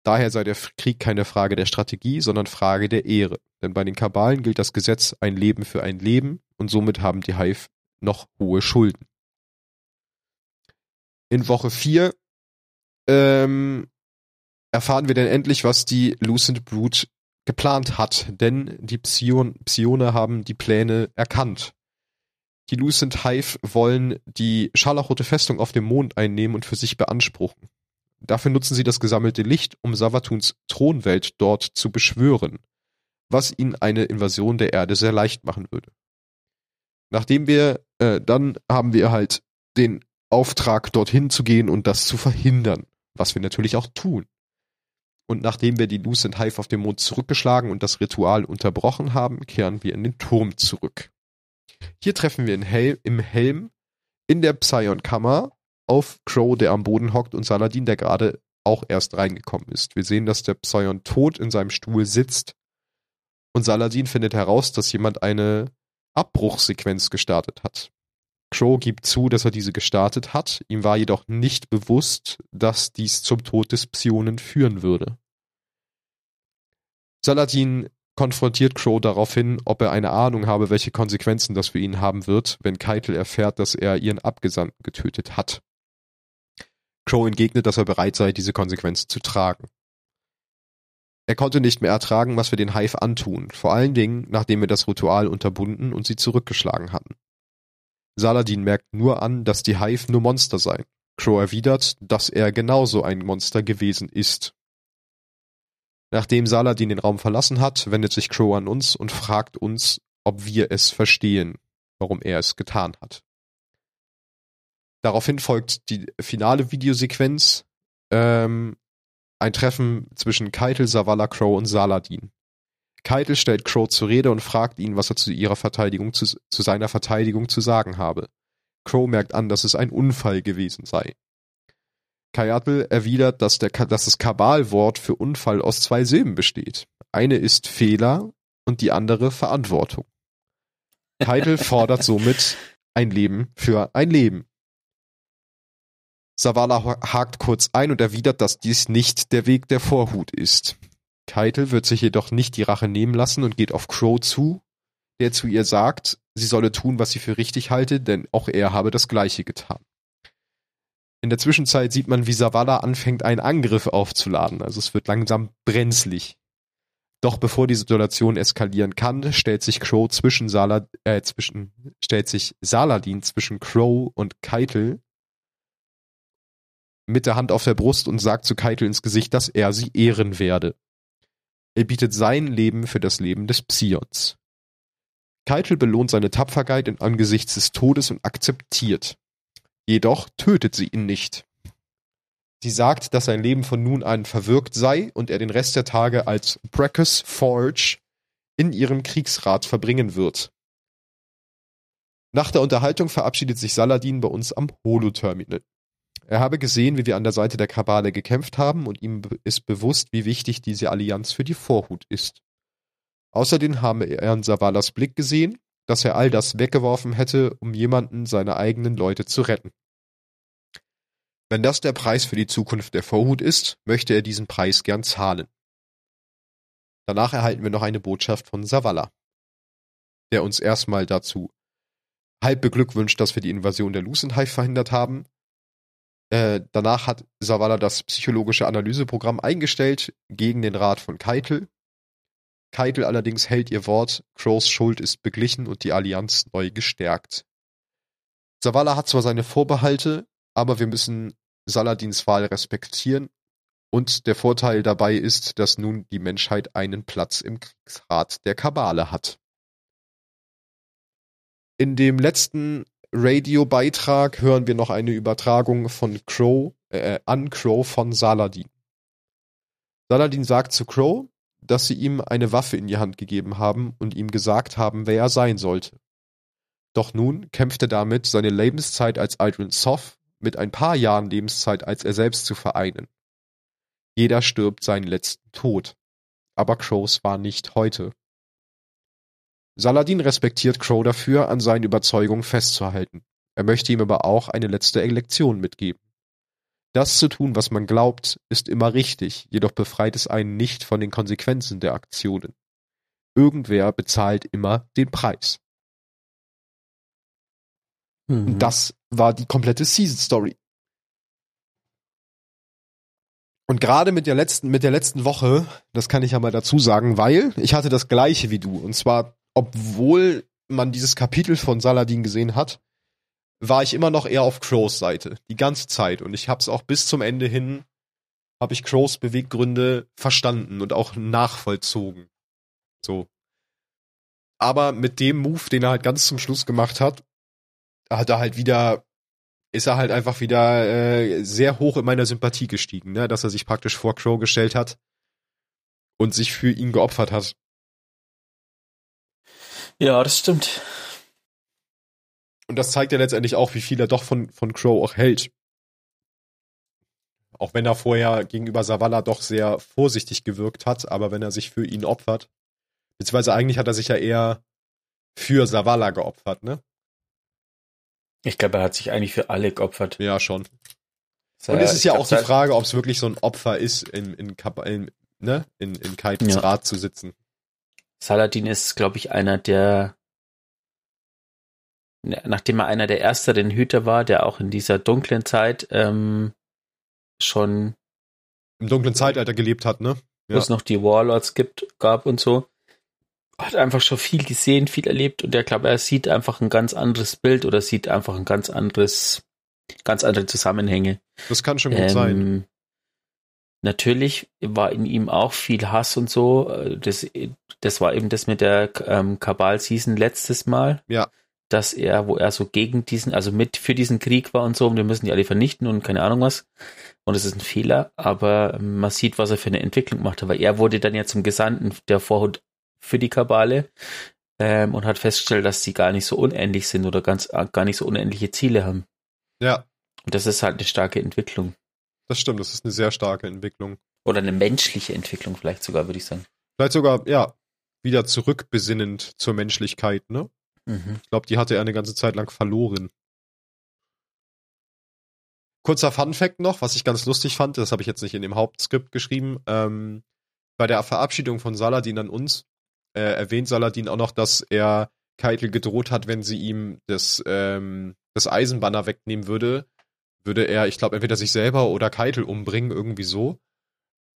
Daher sei der Krieg keine Frage der Strategie, sondern Frage der Ehre. Denn bei den Kabalen gilt das Gesetz ein Leben für ein Leben und somit haben die Hive noch hohe Schulden. In Woche 4 ähm, erfahren wir denn endlich, was die Lucent Brood geplant hat, denn die Psion, Psione haben die Pläne erkannt. Die Lucent Hive wollen die scharlachrote Festung auf dem Mond einnehmen und für sich beanspruchen. Dafür nutzen sie das gesammelte Licht, um Savatuns Thronwelt dort zu beschwören, was ihnen eine Invasion der Erde sehr leicht machen würde. Nachdem wir, äh, dann haben wir halt den Auftrag, dorthin zu gehen und das zu verhindern, was wir natürlich auch tun. Und nachdem wir die Lucent Hive auf dem Mond zurückgeschlagen und das Ritual unterbrochen haben, kehren wir in den Turm zurück. Hier treffen wir Hel im Helm in der Psion-Kammer auf Crow, der am Boden hockt, und Saladin, der gerade auch erst reingekommen ist. Wir sehen, dass der Psion tot in seinem Stuhl sitzt und Saladin findet heraus, dass jemand eine Abbruchsequenz gestartet hat. Crow gibt zu, dass er diese gestartet hat, ihm war jedoch nicht bewusst, dass dies zum Tod des Psionen führen würde. Saladin konfrontiert Crow daraufhin, ob er eine Ahnung habe, welche Konsequenzen das für ihn haben wird, wenn Keitel erfährt, dass er ihren Abgesandten getötet hat. Crow entgegnet, dass er bereit sei, diese Konsequenzen zu tragen. Er konnte nicht mehr ertragen, was wir den Hive antun, vor allen Dingen, nachdem wir das Ritual unterbunden und sie zurückgeschlagen hatten. Saladin merkt nur an, dass die Hive nur Monster seien. Crow erwidert, dass er genauso ein Monster gewesen ist. Nachdem Saladin den Raum verlassen hat, wendet sich Crow an uns und fragt uns, ob wir es verstehen, warum er es getan hat. Daraufhin folgt die finale Videosequenz, ähm, ein Treffen zwischen Keitel, Savala, Crow und Saladin. Keitel stellt Crow zur Rede und fragt ihn, was er zu ihrer Verteidigung, zu, zu seiner Verteidigung zu sagen habe. Crow merkt an, dass es ein Unfall gewesen sei. Kayatl erwidert, dass, der, dass das Kabalwort für Unfall aus zwei Silben besteht. Eine ist Fehler und die andere Verantwortung. Keitel fordert somit ein Leben für ein Leben. Savala hakt kurz ein und erwidert, dass dies nicht der Weg der Vorhut ist. Keitel wird sich jedoch nicht die Rache nehmen lassen und geht auf Crow zu, der zu ihr sagt, sie solle tun, was sie für richtig halte, denn auch er habe das Gleiche getan. In der Zwischenzeit sieht man, wie Savala anfängt, einen Angriff aufzuladen. Also es wird langsam brenzlig. Doch bevor die Situation eskalieren kann, stellt sich Crow zwischen Salad, äh, zwischen, stellt sich Saladin zwischen Crow und Keitel mit der Hand auf der Brust und sagt zu Keitel ins Gesicht, dass er sie ehren werde. Er bietet sein Leben für das Leben des Psions. Keitel belohnt seine Tapferkeit in Angesichts des Todes und akzeptiert. Jedoch tötet sie ihn nicht. Sie sagt, dass sein Leben von nun an verwirkt sei und er den Rest der Tage als Brackus Forge in ihrem Kriegsrat verbringen wird. Nach der Unterhaltung verabschiedet sich Saladin bei uns am Holo-Terminal. Er habe gesehen, wie wir an der Seite der Kabale gekämpft haben und ihm ist bewusst, wie wichtig diese Allianz für die Vorhut ist. Außerdem habe er in Savalas Blick gesehen, dass er all das weggeworfen hätte, um jemanden seiner eigenen Leute zu retten. Wenn das der Preis für die Zukunft der Vorhut ist, möchte er diesen Preis gern zahlen. Danach erhalten wir noch eine Botschaft von Savala, der uns erstmal dazu halb beglückwünscht, dass wir die Invasion der Lucenhive verhindert haben. Äh, danach hat Savala das psychologische Analyseprogramm eingestellt gegen den Rat von Keitel. Keitel allerdings hält ihr Wort, Crows Schuld ist beglichen und die Allianz neu gestärkt. Savala hat zwar seine Vorbehalte, aber wir müssen Saladins Wahl respektieren und der Vorteil dabei ist, dass nun die Menschheit einen Platz im Kriegsrat der Kabale hat. In dem letzten Radiobeitrag hören wir noch eine Übertragung von Crow äh, an Crow von Saladin. Saladin sagt zu Crow, dass sie ihm eine Waffe in die Hand gegeben haben und ihm gesagt haben, wer er sein sollte. Doch nun kämpft er damit, seine Lebenszeit als Aldrin Soth mit ein paar Jahren Lebenszeit als er selbst zu vereinen. Jeder stirbt seinen letzten Tod. Aber Crows war nicht heute. Saladin respektiert Crow dafür, an seinen Überzeugungen festzuhalten. Er möchte ihm aber auch eine letzte Lektion mitgeben. Das zu tun, was man glaubt, ist immer richtig, jedoch befreit es einen nicht von den Konsequenzen der Aktionen. Irgendwer bezahlt immer den Preis. Mhm. Das war die komplette Season Story. Und gerade mit der letzten, mit der letzten Woche, das kann ich ja mal dazu sagen, weil ich hatte das gleiche wie du. Und zwar, obwohl man dieses Kapitel von Saladin gesehen hat, war ich immer noch eher auf Crows Seite. Die ganze Zeit. Und ich hab's auch bis zum Ende hin, habe ich Crows Beweggründe verstanden und auch nachvollzogen. So. Aber mit dem Move, den er halt ganz zum Schluss gemacht hat, hat er halt wieder, ist er halt einfach wieder äh, sehr hoch in meiner Sympathie gestiegen, ne? dass er sich praktisch vor Crow gestellt hat und sich für ihn geopfert hat. Ja, das stimmt. Und das zeigt ja letztendlich auch, wie viel er doch von, von Crow auch hält. Auch wenn er vorher gegenüber Savala doch sehr vorsichtig gewirkt hat, aber wenn er sich für ihn opfert, beziehungsweise eigentlich hat er sich ja eher für Savala geopfert, ne? Ich glaube, er hat sich eigentlich für alle geopfert. Ja, schon. Und es ist ja auch die Frage, ob es wirklich so ein Opfer ist, in, in, in, ne? in, in Kaitens ja. Rat zu sitzen. Saladin ist, glaube ich, einer der, nachdem er einer der ersteren Hüter war, der auch in dieser dunklen Zeit ähm, schon im dunklen Zeitalter gelebt hat, ne? Ja. Wo es noch die Warlords gibt, gab und so hat einfach schon viel gesehen, viel erlebt und der glaube, er sieht einfach ein ganz anderes Bild oder sieht einfach ein ganz anderes, ganz andere Zusammenhänge. Das kann schon gut ähm, sein. Natürlich war in ihm auch viel Hass und so. Das, das war eben das mit der ähm, Kabal-Season letztes Mal. Ja. Dass er, wo er so gegen diesen, also mit für diesen Krieg war und so, und wir müssen die alle vernichten und keine Ahnung was. Und es ist ein Fehler, aber man sieht, was er für eine Entwicklung gemacht hat, weil er wurde dann ja zum Gesandten der Vorhut für die Kabale ähm, und hat festgestellt, dass sie gar nicht so unähnlich sind oder ganz gar nicht so unendliche Ziele haben. Ja. Und das ist halt eine starke Entwicklung. Das stimmt, das ist eine sehr starke Entwicklung. Oder eine menschliche Entwicklung vielleicht sogar, würde ich sagen. Vielleicht sogar, ja, wieder zurückbesinnend zur Menschlichkeit, ne? Mhm. Ich glaube, die hatte er eine ganze Zeit lang verloren. Kurzer Fun Fact noch, was ich ganz lustig fand, das habe ich jetzt nicht in dem Hauptskript geschrieben. Ähm, bei der Verabschiedung von Saladin an uns äh, erwähnt Saladin auch noch, dass er Keitel gedroht hat, wenn sie ihm das, ähm, das Eisenbanner wegnehmen würde, würde er, ich glaube, entweder sich selber oder Keitel umbringen, irgendwie so.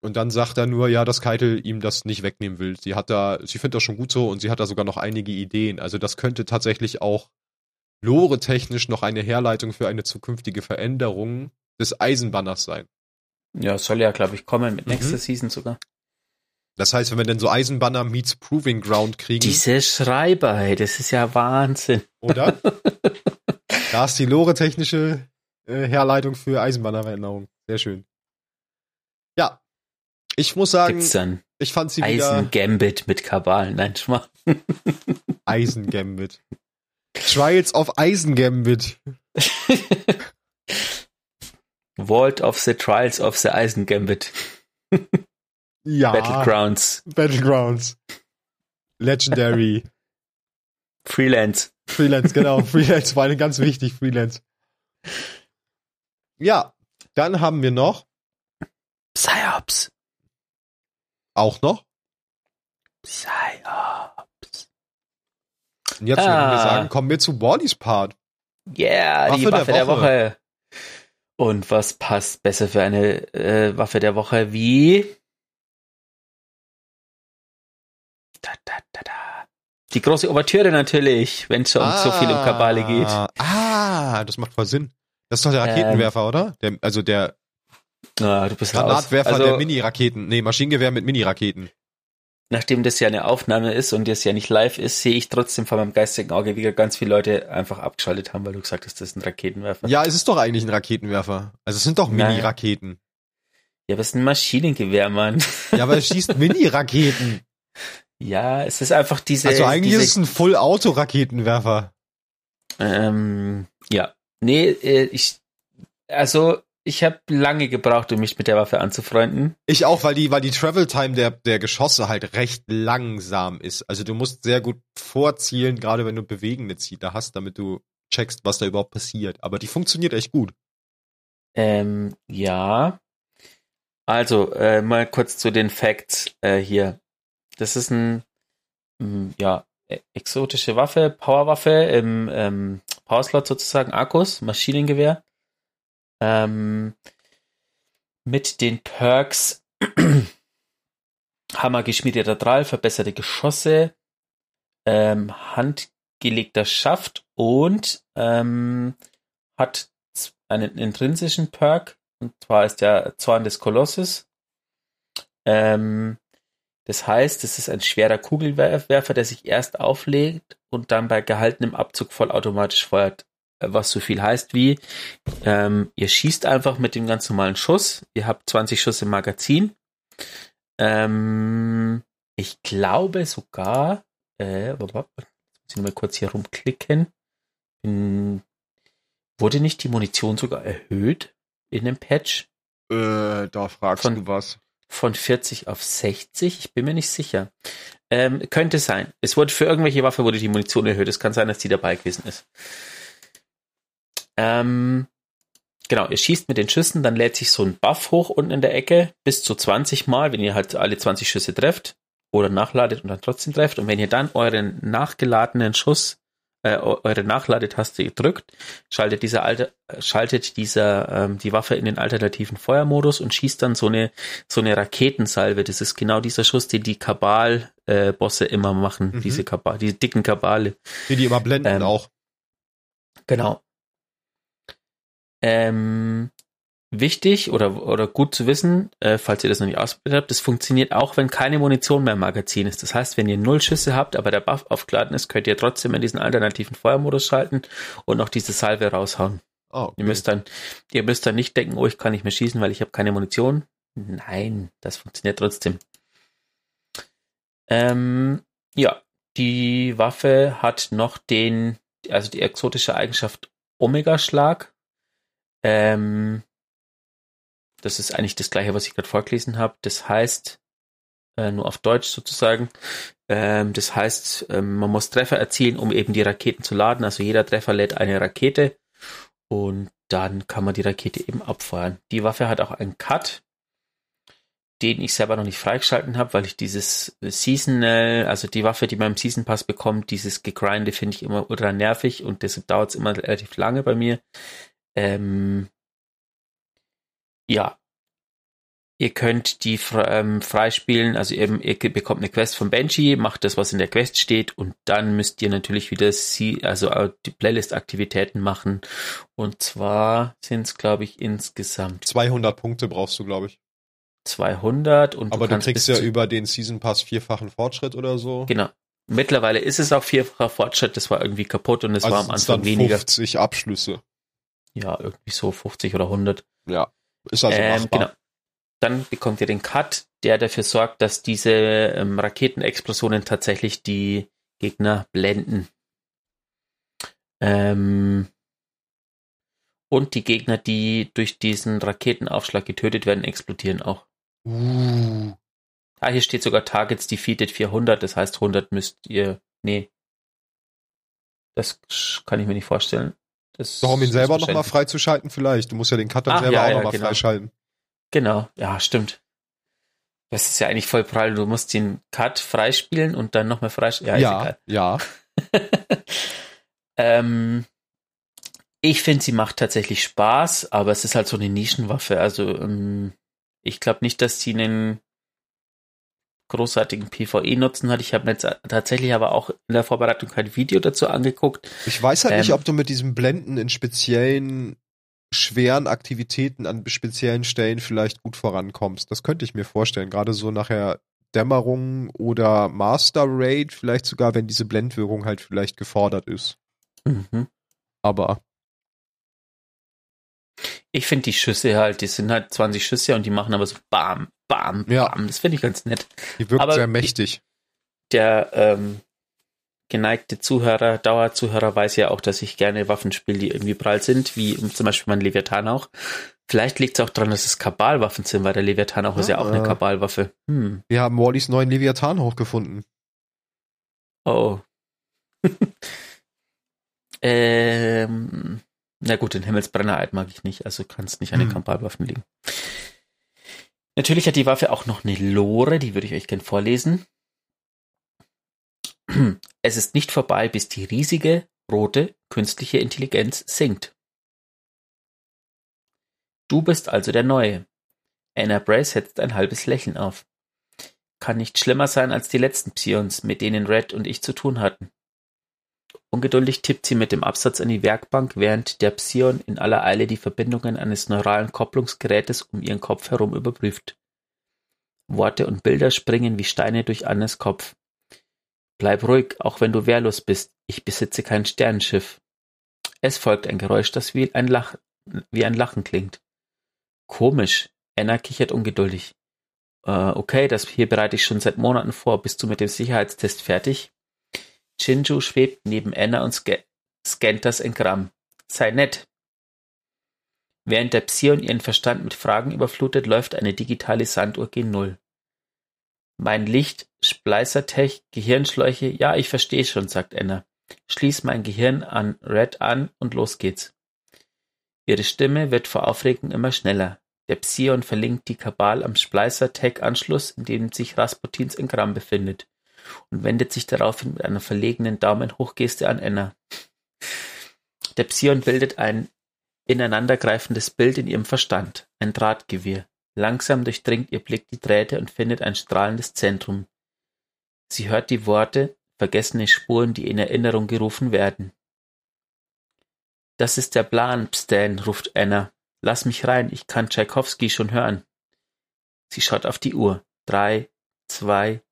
Und dann sagt er nur, ja, dass Keitel ihm das nicht wegnehmen will. Sie hat da, sie findet das schon gut so und sie hat da sogar noch einige Ideen. Also das könnte tatsächlich auch lore-technisch noch eine Herleitung für eine zukünftige Veränderung des Eisenbanners sein. Ja, soll ja, glaube ich, kommen mit nächster mhm. Season sogar. Das heißt, wenn wir denn so Eisenbanner meets Proving Ground kriegen. Diese Schreiber, das ist ja Wahnsinn. Oder? da ist die lore-technische äh, Herleitung für Eisenbannerveränderung. Sehr schön. Ja. Ich muss sagen, Gibt's dann ich fand sie wieder Eisen-Gambit mit Kabal. Nein, Schmarrn. Eisengambit. Trials of Eisengambit. Vault of the Trials of the Eisengambit. Ja. Battlegrounds. Battlegrounds. Legendary. Freelance. Freelance, genau. Freelance war ganz wichtig, Freelance. Ja, dann haben wir noch, Psyops. auch noch, Psyops. und jetzt würden wir Ah. sagen, kommen wir zu Wallys Part. Yeah, die Waffe der Waffe der Woche. Woche. Und was passt besser für eine äh, Waffe der Woche wie da, da, da, da. die große Ouvertüre natürlich, wenn es um so viel um Kabale geht. Ah, das macht voll Sinn. Das ist doch der Raketenwerfer, oder? Der, also der Ah, du bist raus. Granatwerfer Also, der Mini-Raketen. Nee, Maschinengewehr mit Mini-Raketen. nachdem das ja eine Aufnahme ist und das ja nicht live ist, sehe ich trotzdem von meinem geistigen Auge, wie ganz viele Leute einfach abgeschaltet haben, weil du gesagt hast, das ist ein Raketenwerfer. Ja, es ist doch eigentlich ein Raketenwerfer. Also es sind doch. Mini-Raketen. Ja, aber es ist ein Maschinengewehr, Mann. Ja, aber es schießt Mini-Raketen. Ja, es ist einfach diese. Also eigentlich diese, ist es ein Full-Auto-Raketenwerfer. Ähm, ja. Nee, äh, ich, also, ich habe lange gebraucht, um mich mit der Waffe anzufreunden. Ich auch, weil die, weil die Travel Time der, der Geschosse halt recht langsam ist. Also du musst sehr gut vorzielen, gerade wenn du bewegende Ziele hast, damit du checkst, was da überhaupt passiert. Aber die funktioniert echt gut. Ähm, ja. Also, äh, mal kurz zu den Facts äh, hier. Das ist ein, mm, ja, e- exotische Waffe, Powerwaffe im ähm, Powerslot sozusagen, Akkus, Maschinengewehr. Ähm, mit den Perks Hammergeschmiedeter Drall, verbesserte Geschosse, ähm, handgelegter Schaft und ähm, hat einen intrinsischen Perk, und zwar ist der Zorn des Kolosses. Ähm, das heißt, es ist ein schwerer Kugelwerfer, der sich erst auflegt und dann bei gehaltenem Abzug vollautomatisch feuert. Äh, Was so viel heißt wie, ähm, ihr schießt einfach mit dem ganz normalen Schuss. Ihr habt 20 Schuss im Magazin. Ähm, ich glaube sogar, äh, jetzt muss ich mal kurz hier rumklicken. Bin, wurde nicht die Munition sogar erhöht in dem Patch Äh, da fragst Von- du was. Von 40 auf 60? Ich bin mir nicht sicher. Ähm, könnte sein. Es wurde für irgendwelche Waffe wurde die Munition erhöht. Es kann sein, dass die dabei gewesen ist. Ähm, genau, ihr schießt mit den Schüssen, dann lädt sich so ein Buff hoch unten in der Ecke bis zu 20 Mal, wenn ihr halt alle 20 Schüsse trefft oder nachladet und dann trotzdem trefft. Und wenn ihr dann euren nachgeladenen Schuss, äh, eu- eure Nachladetaste drückt, schaltet dieser alte, äh, schaltet dieser ähm, die Waffe in den alternativen Feuermodus und schießt dann so eine so eine Raketensalve. Das ist genau dieser Schuss, den die Kabal-Bosse immer machen. Mhm. Diese Kabal, diese dicken Kabale. Die, die immer blenden Ähm, auch. Genau. Ähm, wichtig oder, oder gut zu wissen, äh, falls ihr das noch nicht ausprobiert habt, das funktioniert auch, wenn keine Munition mehr im Magazin ist. Das heißt, wenn ihr null Schüsse habt, aber der Buff aufgeladen ist, könnt ihr trotzdem in diesen alternativen Feuermodus schalten und noch diese Salve raushauen. Oh, okay. Ihr müsst dann, ihr müsst dann nicht denken, oh, ich kann nicht mehr schießen, weil ich habe keine Munition. Nein, das funktioniert trotzdem. Ähm, ja, die Waffe hat noch den, also die exotische Eigenschaft Omega-Schlag. Ähm, das ist eigentlich das gleiche, was ich gerade vorgelesen habe. Das heißt, äh, nur auf Deutsch sozusagen, ähm, das heißt, ähm, man muss Treffer erzielen, um eben die Raketen zu laden. Also jeder Treffer lädt eine Rakete und dann kann man die Rakete eben abfeuern. Die Waffe hat auch einen Cut, den ich selber noch nicht freigeschalten habe, weil ich dieses Seasonal, also die Waffe, die man im Season Pass bekommt, dieses Gegrinde finde ich immer ultra nervig und deshalb dauert es immer relativ lange bei mir. Ähm, ja. Ihr könnt die ähm, freispielen, also eben, ihr ge- bekommt eine Quest von Benji, macht das, was in der Quest steht und dann müsst ihr natürlich wieder sie, also die Playlist-Aktivitäten machen. Und zwar sind es, glaube ich, insgesamt 200 Punkte brauchst du, glaube ich. 200 und Aber du du kriegst ja über den Season Pass vierfachen Fortschritt oder so. Genau. Mittlerweile ist es auch vierfacher Fortschritt, das war irgendwie kaputt und es also war am Anfang dann weniger. 50 Abschlüsse. Ja, irgendwie so 50 oder 100. Ja. Ist also ähm, machbar. genau. Dann bekommt ihr den Cut, der dafür sorgt, dass diese ähm, Raketenexplosionen tatsächlich die Gegner blenden. Ähm, und die Gegner, die durch diesen Raketenaufschlag getötet werden, explodieren auch. Uh, Ah, hier steht sogar Targets defeated 400, das heißt 100 müsst ihr, nee. Das kann ich mir nicht vorstellen. Das so, um ihn selber nochmal freizuschalten vielleicht. Du musst ja den Cut dann Ach, selber ja, auch ja, nochmal genau. freischalten. Genau, ja, stimmt. Das ist ja eigentlich voll prall. Du musst den Cut freispielen und dann nochmal freispielen. Ja, ist Ja, ja. ähm, ich finde, sie macht tatsächlich Spaß, aber es ist halt so eine Nischenwaffe. Also ähm, ich glaube nicht, dass sie einen großartigen PvE-Nutzen hat. Ich habe mir jetzt tatsächlich aber auch in der Vorbereitung kein Video dazu angeguckt. Ich weiß halt nicht, Ähm. ob du mit diesem Blenden in speziellen schweren Aktivitäten an speziellen Stellen vielleicht gut vorankommst. Das könnte ich mir vorstellen. Gerade so nachher Dämmerung oder Master Raid, vielleicht sogar, wenn diese Blendwirkung halt vielleicht gefordert ist. Mhm. Aber Ich finde die Schüsse halt, die sind halt 20 Schüsse und die machen aber so bam, bam, Ja. bam. Das finde ich ganz nett. die wirkt Aber sehr mächtig. der ähm, geneigte Zuhörer, Dauerzuhörer weiß ja auch, dass ich gerne Waffen spiele, die irgendwie prall sind, wie zum Beispiel mein Leviathan auch. Vielleicht liegt es auch daran, dass es Kabalwaffen sind, weil der Leviathan auch ist ja auch eine. Kabalwaffe. Hm. Wir haben Wallys neuen Leviathan hochgefunden. Oh. ähm, na gut, den Himmelsbrenner mag ich nicht, also kann es nicht an den Hm. Kabalwaffen liegen. Natürlich hat die Waffe auch noch eine Lore, die würde ich euch gerne vorlesen. Es ist nicht vorbei, bis die riesige, rote, künstliche Intelligenz singt. Du bist also der Neue. Anna Bray setzt ein halbes Lächeln auf. Kann nicht schlimmer sein als die letzten Psions, mit denen Red und ich zu tun hatten. Ungeduldig tippt sie mit dem Absatz an die Werkbank, während der Psion in aller Eile die Verbindungen eines neuralen Kopplungsgerätes um ihren Kopf herum überprüft. Worte und Bilder springen wie Steine durch Annes Kopf. Bleib ruhig, auch wenn du wehrlos bist. Ich besitze kein Sternenschiff. Es folgt ein Geräusch, das wie ein, Lach wie ein Lachen klingt. Komisch. Anna kichert ungeduldig. Äh, okay, das hier bereite ich schon seit Monaten vor. Bist du mit dem Sicherheitstest fertig? Shinju schwebt neben Anna und sca scannt das Engramm. Sei nett. Während der Psion ihren Verstand mit Fragen überflutet, läuft eine digitale Sanduhr gen Null. Mein Licht, Spleißertech, Gehirnschläuche, ja, ich verstehe schon, sagt Anna. Schließ mein Gehirn an Red an und los geht's. Ihre Stimme wird vor Aufregung immer schneller. Der Psion verlinkt die Kabal am Spleißer-Tech-Anschluss, in dem sich Rasputins Engramm befindet, und wendet sich daraufhin mit einer verlegenen Daumen-Hochgeste an Anna. Der Psion bildet ein ineinandergreifendes Bild in ihrem Verstand, ein Drahtgewirr. Langsam durchdringt ihr Blick die Drähte und findet ein strahlendes Zentrum. Sie hört die Worte, vergessene Spuren, die in Erinnerung gerufen werden. Das ist der Plan, Stan, ruft Anna. Lass mich rein, ich kann Tschaikowski schon hören. Sie schaut auf die Uhr. Drei, zwei,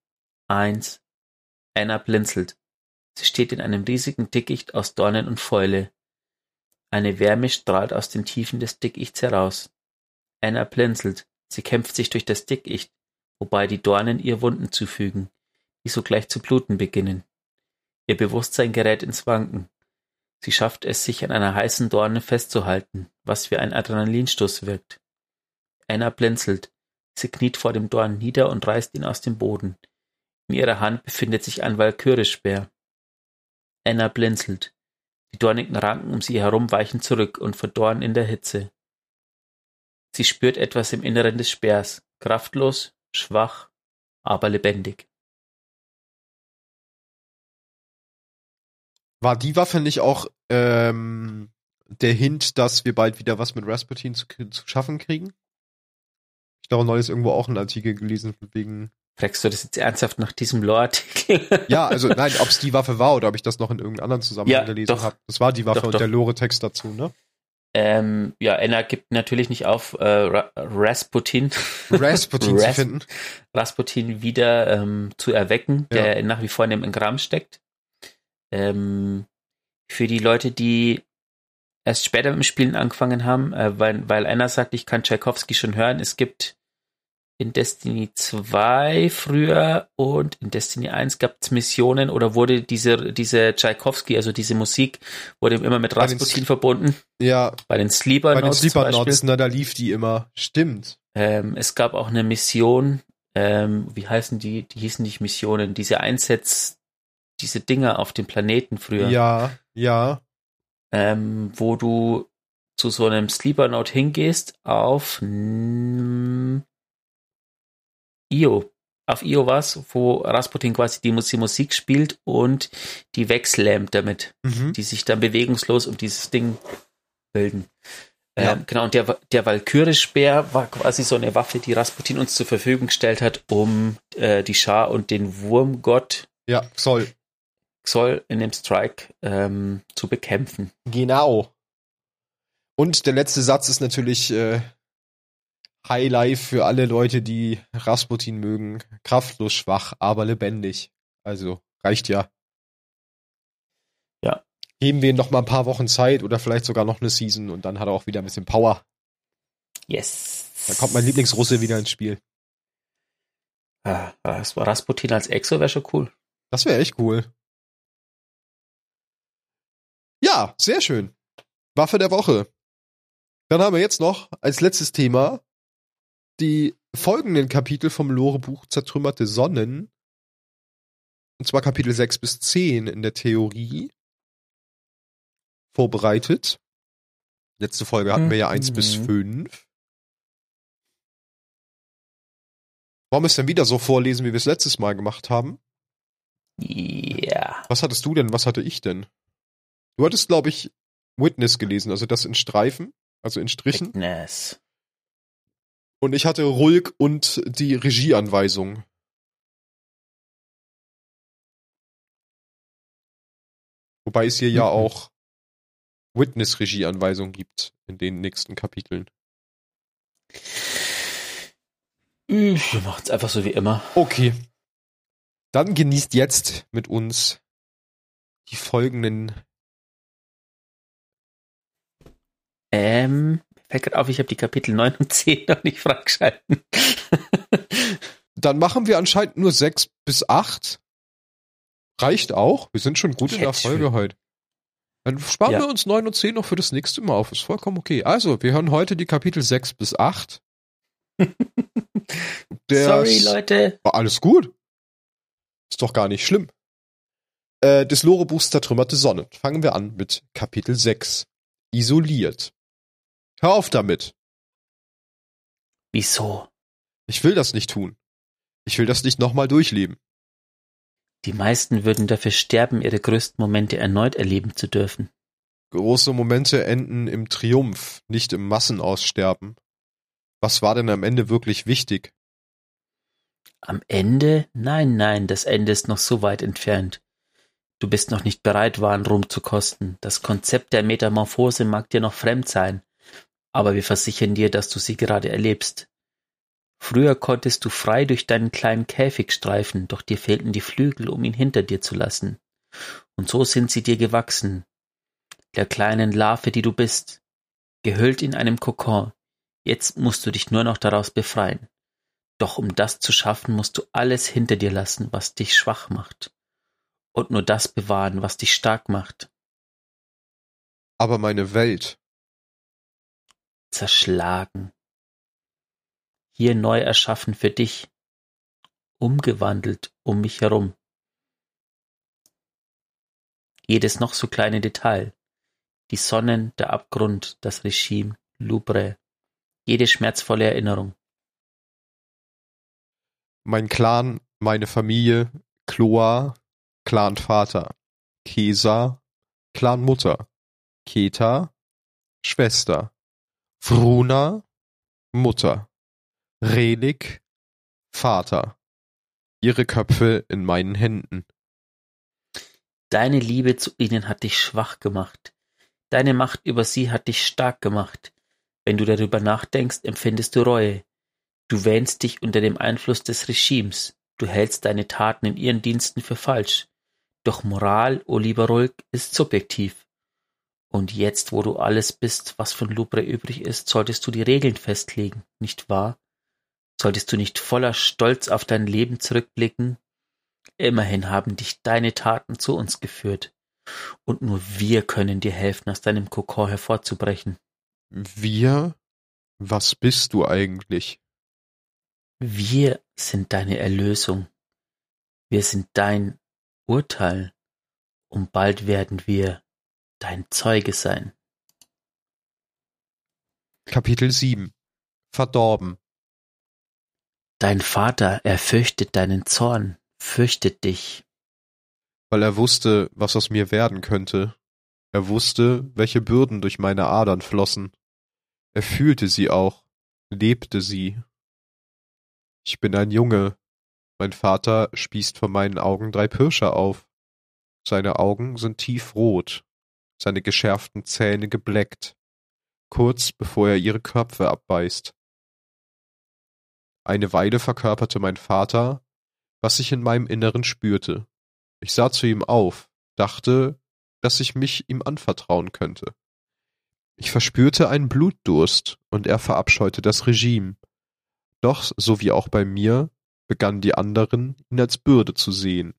eins. Anna blinzelt. Sie steht in einem riesigen Dickicht aus Dornen und Fäule. Eine Wärme strahlt aus den Tiefen des Dickichts heraus. Anna blinzelt. Sie kämpft sich durch das Dickicht, wobei die Dornen ihr Wunden zufügen, die sogleich zu bluten beginnen. Ihr Bewusstsein gerät ins Wanken. Sie schafft es, sich an einer heißen Dorne festzuhalten, was wie ein Adrenalinstoß wirkt. Anna blinzelt. Sie kniet vor dem Dorn nieder und reißt ihn aus dem Boden. In ihrer Hand befindet sich ein Walkürespeer. Anna blinzelt. Die dornigen Ranken um sie herum weichen zurück und verdorren in der Hitze. Sie spürt etwas im Inneren des Speers, kraftlos, schwach, aber lebendig. War die Waffe nicht auch ähm, der Hint, dass wir bald wieder was mit Rasputin zu, zu schaffen kriegen? Ich glaube, neulich irgendwo auch einen Artikel gelesen wegen. Fragst du das jetzt ernsthaft nach diesem Lore-Artikel? Ja, also nein, ob es die Waffe war oder ob ich das noch in irgendeinem anderen Zusammenhang Ja, gelesen habe. Das war die Waffe Doch, und doch. der Lore-Text dazu, ne? Ähm, ja, Enna gibt natürlich nicht auf, äh, Ra Rasputin, Rasputin zu Ras- finden. Rasputin wieder ähm, zu erwecken, Ja. der nach wie vor in dem Engramm steckt. Ähm, für die Leute, die erst später mit dem Spielen angefangen haben, äh, weil, weil Anna sagt, ich kann Tchaikovsky schon hören. Es gibt in Destiny 2 früher und in Destiny 1 gab es Missionen oder wurde diese, diese Tchaikovsky, also diese Musik, wurde immer mit Rasputin verbunden. Ja, Bei den Sleeper bei den Notes Sleeper. Notes, na, da lief die immer. Stimmt. Ähm, es gab auch eine Mission, ähm, wie heißen die? Die hießen nicht Missionen, diese Einsätze, diese Dinger auf dem Planeten früher, Ja, ja. ähm, wo du zu so einem Sleeper Note hingehst auf Io. Auf Io was, wo Rasputin quasi die, die Musik spielt und die wegslams damit, Mhm. die sich dann bewegungslos um dieses Ding bilden. Ja. Ähm, genau, und der, der Walküre-Speer war quasi so eine Waffe, die Rasputin uns zur Verfügung gestellt hat, um äh, die Schar und den Wurmgott Ja, soll. Xoll in dem Strike ähm, zu bekämpfen. Genau. Und der letzte Satz ist natürlich äh, Highlight für alle Leute, die Rasputin mögen. Kraftlos, schwach, aber lebendig. Also reicht ja. Ja. Geben wir ihm noch mal ein paar Wochen Zeit oder vielleicht sogar noch eine Season und dann hat er auch wieder ein bisschen Power. Yes. Dann kommt mein Lieblingsrusse wieder ins Spiel. Ah, das war Rasputin als Exo wäre schon cool. Das wäre echt cool. Ja, sehr schön. Waffe der Woche. Dann haben wir jetzt noch als letztes Thema die folgenden Kapitel vom Lorebuch Zertrümmerte Sonnen. Und zwar Kapitel 6 bis 10 in der Theorie. Vorbereitet. Letzte Folge hatten wir ja 1 bis Mhm. 5. Wollen wir es denn wieder so vorlesen, wie wir es letztes Mal gemacht haben? Ja. Was hattest du denn? Was hatte ich denn? Du hattest, glaube ich, Witness gelesen, also das in Streifen, also in Strichen. Witness. Und ich hatte Rulk und die Regieanweisung. Wobei es hier ja Mhm. auch Witness-Regieanweisung gibt in den nächsten Kapiteln. Wir machen es einfach so wie immer. Okay. Dann genießt jetzt mit uns die folgenden. Ähm, fällt gerade auf, ich habe die Kapitel 9 und 10 noch nicht freigeschalten. Dann machen wir anscheinend nur sechs bis acht. Reicht auch. Wir sind schon gut Ich in der Folge schon- heute. Dann sparen Ja. wir uns neun und zehn noch für das nächste Mal auf. Ist vollkommen okay. Also, wir hören heute die Kapitel sechs bis acht. Der Sorry, Leute. War alles gut. Ist doch gar nicht schlimm. Äh, des Lorebuchs Zertrümmerte Sonne. Fangen wir an mit Kapitel 6. Isoliert. Hör auf damit. Wieso? Ich will das nicht tun. Ich will das nicht nochmal durchleben. Die meisten würden dafür sterben, ihre größten Momente erneut erleben zu dürfen. Große Momente enden im Triumph, nicht im Massenaussterben. Was war denn am Ende wirklich wichtig? Am Ende? Nein, nein, das Ende ist noch so weit entfernt. Du bist noch nicht bereit, wahren Ruhm zu kosten. Das Konzept der Metamorphose mag dir noch fremd sein, aber wir versichern dir, dass du sie gerade erlebst. Früher konntest du frei durch deinen kleinen Käfig streifen, doch dir fehlten die Flügel, um ihn hinter dir zu lassen. Und so sind sie dir gewachsen. Der kleinen Larve, die du bist, gehüllt in einem Kokon. Jetzt musst du dich nur noch daraus befreien. Doch um das zu schaffen, musst du alles hinter dir lassen, was dich schwach macht. Und nur das bewahren, was dich stark macht. Aber meine Welt. Zerschlagen. Hier neu erschaffen für dich. Umgewandelt um mich herum. Jedes noch so kleine Detail. Die Sonnen, der Abgrund, das Regime, Lubre. Jede schmerzvolle Erinnerung. Mein Clan, meine Familie, Kloa, Clanvater, Kesa, Clanmutter, Keta, Schwester, Vruna, Mutter, Relik, Vater. Ihre Köpfe in meinen Händen. Deine Liebe zu ihnen hat dich schwach gemacht. Deine Macht über sie hat dich stark gemacht. Wenn du darüber nachdenkst, empfindest du Reue. Du wähnst dich unter dem Einfluss des Regimes. Du hältst deine Taten in ihren Diensten für falsch. Doch Moral, o lieber Rulk, ist subjektiv. Und jetzt, wo du alles bist, was von Lubre übrig ist, solltest du die Regeln festlegen, nicht wahr? Solltest du nicht voller Stolz auf dein Leben zurückblicken? Immerhin haben dich deine Taten zu uns geführt. Und nur wir können dir helfen, aus deinem Kokon hervorzubrechen. Wir? Was bist du eigentlich? Wir sind deine Erlösung. Wir sind dein Urteil. Und bald werden wir dein Zeuge sein. Kapitel 7 Verdorben Dein Vater, er fürchtet deinen Zorn, fürchtet dich. Weil er wusste, was aus mir werden könnte. Er wusste, welche Bürden durch meine Adern flossen. Er fühlte sie auch, lebte sie. Ich bin ein Junge. Mein Vater spießt vor meinen Augen drei Pirscher auf. Seine Augen sind tiefrot, seine geschärften Zähne gebleckt, kurz bevor er ihre Köpfe abbeißt. Eine Weile verkörperte mein Vater, was ich in meinem Inneren spürte. Ich sah zu ihm auf, dachte, dass ich mich ihm anvertrauen könnte. Ich verspürte einen Blutdurst, und er verabscheute das Regime. Doch, so wie auch bei mir, begannen die anderen, ihn als Bürde zu sehen.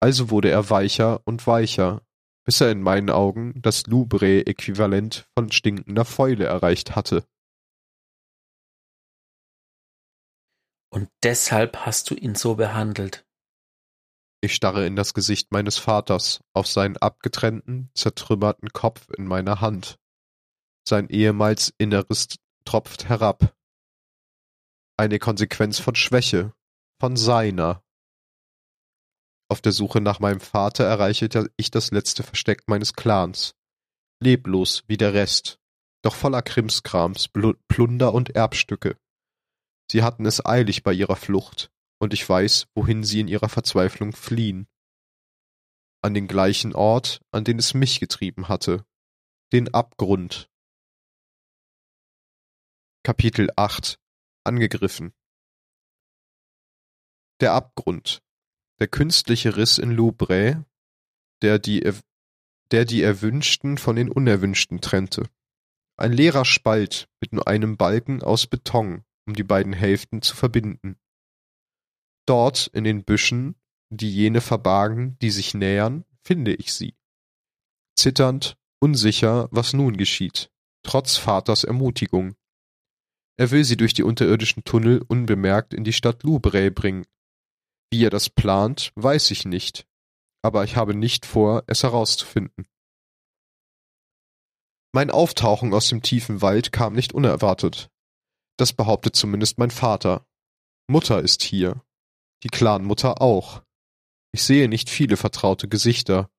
Also wurde er weicher und weicher, bis er in meinen Augen das Lubre-Äquivalent von stinkender Fäule erreicht hatte. Und deshalb hast du ihn so behandelt. Ich starre in das Gesicht meines Vaters, auf seinen abgetrennten, zertrümmerten Kopf in meiner Hand. Sein ehemals Inneres tropft herab. Eine Konsequenz von Schwäche, von seiner. Auf der Suche nach meinem Vater erreiche ich das letzte Versteck meines Clans. Leblos wie der Rest, doch voller Krimskrams, Plunder und Erbstücke. Sie hatten es eilig bei ihrer Flucht, und ich weiß, wohin sie in ihrer Verzweiflung fliehen. An den gleichen Ort, an den es mich getrieben hatte. Den Abgrund. Kapitel 8 Angegriffen Der Abgrund. Der künstliche Riss in Louvre, der die, der die Erwünschten von den Unerwünschten trennte. Ein leerer Spalt mit nur einem Balken aus Beton, um die beiden Hälften zu verbinden. Dort in den Büschen, die jene verbargen, die sich nähern, finde ich sie. Zitternd, unsicher, was nun geschieht, trotz Vaters Ermutigung. Er will sie durch die unterirdischen Tunnel unbemerkt in die Stadt Louvre bringen. Wie er das plant, weiß ich nicht, aber ich habe nicht vor, es herauszufinden. Mein Auftauchen aus dem tiefen Wald kam nicht unerwartet. Das behauptet zumindest mein Vater. Mutter ist hier, die Clanmutter auch. Ich sehe nicht viele vertraute Gesichter.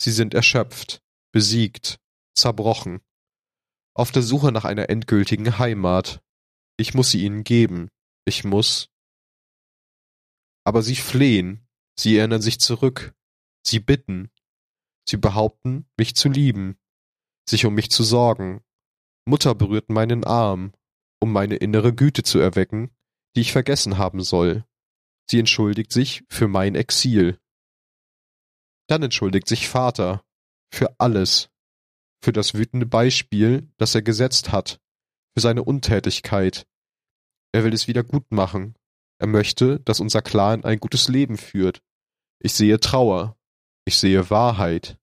Sie sind erschöpft, besiegt, zerbrochen, auf der Suche nach einer endgültigen Heimat. Ich muss sie ihnen geben. Ich muss. Aber sie flehen, sie erinnern sich zurück, sie bitten, sie behaupten, mich zu lieben, sich um mich zu sorgen. Mutter berührt meinen Arm, um meine innere Güte zu erwecken, die ich vergessen haben soll. Sie entschuldigt sich für mein Exil. Dann entschuldigt sich Vater für alles, für das wütende Beispiel, das er gesetzt hat, für seine Untätigkeit. Er will es wieder gut machen. Er möchte, dass unser Clan ein gutes Leben führt. Ich sehe Trauer. Ich sehe Wahrheit.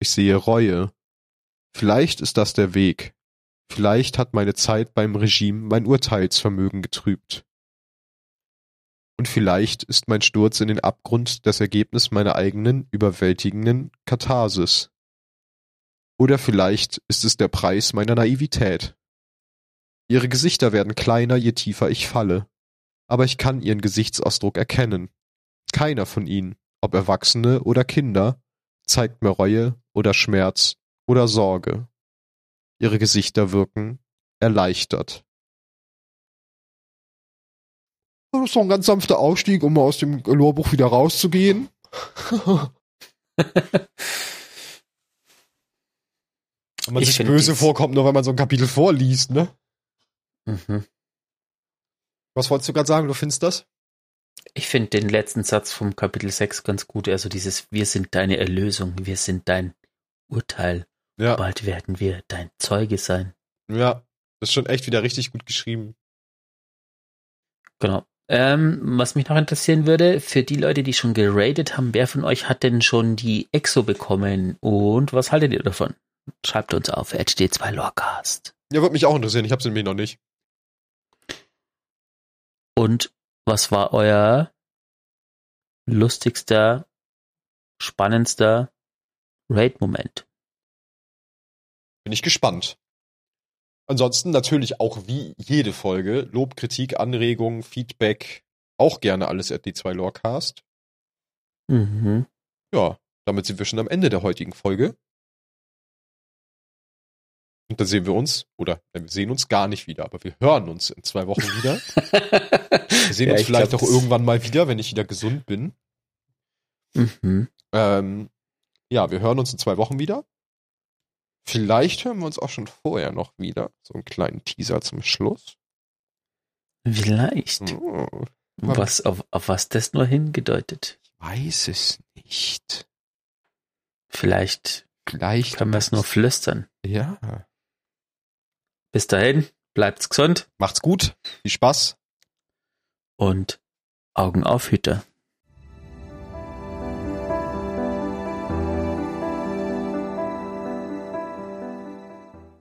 Ich sehe Reue. Vielleicht ist das der Weg. Vielleicht hat meine Zeit beim Regime mein Urteilsvermögen getrübt. Und vielleicht ist mein Sturz in den Abgrund das Ergebnis meiner eigenen, überwältigenden Katharsis. Oder vielleicht ist es der Preis meiner Naivität. Ihre Gesichter werden kleiner, je tiefer ich falle. Aber ich kann ihren Gesichtsausdruck erkennen. Keiner von ihnen, ob Erwachsene oder Kinder, zeigt mir Reue oder Schmerz oder Sorge. Ihre Gesichter wirken erleichtert. Das ist doch ein ganz sanfter Aufstieg, um aus dem Lorbuch wieder rauszugehen. Wenn man Ich sich böse vorkommt, nur wenn man so ein Kapitel vorliest, ne? Mhm. Was wolltest du gerade sagen? Du findest das? Ich finde den letzten Satz vom Kapitel 6 ganz gut. Also dieses Wir sind deine Erlösung, wir sind dein Urteil. Ja. Bald werden wir dein Zeuge sein. Ja. Das ist schon echt wieder richtig gut geschrieben. Genau. Ähm, was mich noch interessieren würde, für die Leute, die schon geradet haben, wer von euch hat denn schon die Exo bekommen und was haltet ihr davon? Schreibt uns auf HD2 Lorecast. Ja, würde mich auch interessieren. Ich hab's nämlich noch nicht. Und was war euer lustigster, spannendster Raid-Moment? Bin ich gespannt. Ansonsten natürlich auch wie jede Folge Lob, Kritik, Anregungen, Feedback, auch gerne alles at D2 Lorecast. Mhm. Ja, damit sind wir schon am Ende der heutigen Folge. Und dann sehen wir uns, oder wir sehen uns gar nicht wieder, aber wir hören uns in zwei Wochen wieder. Wir sehen Ja, uns ich vielleicht glaub, auch irgendwann mal wieder, wenn ich wieder gesund bin. mhm. Ähm, ja, wir hören uns in zwei Wochen wieder. Vielleicht hören wir uns auch schon vorher noch wieder. So einen kleinen Teaser zum Schluss. Vielleicht. Oh, Was, auf, auf was das nur hingedeutet? ich weiß es nicht. Vielleicht Vielleicht. können wir es nur flüstern. Ja. Bis dahin, bleibt's gesund Macht's gut. Viel Spaß. und Augen auf, Hüter.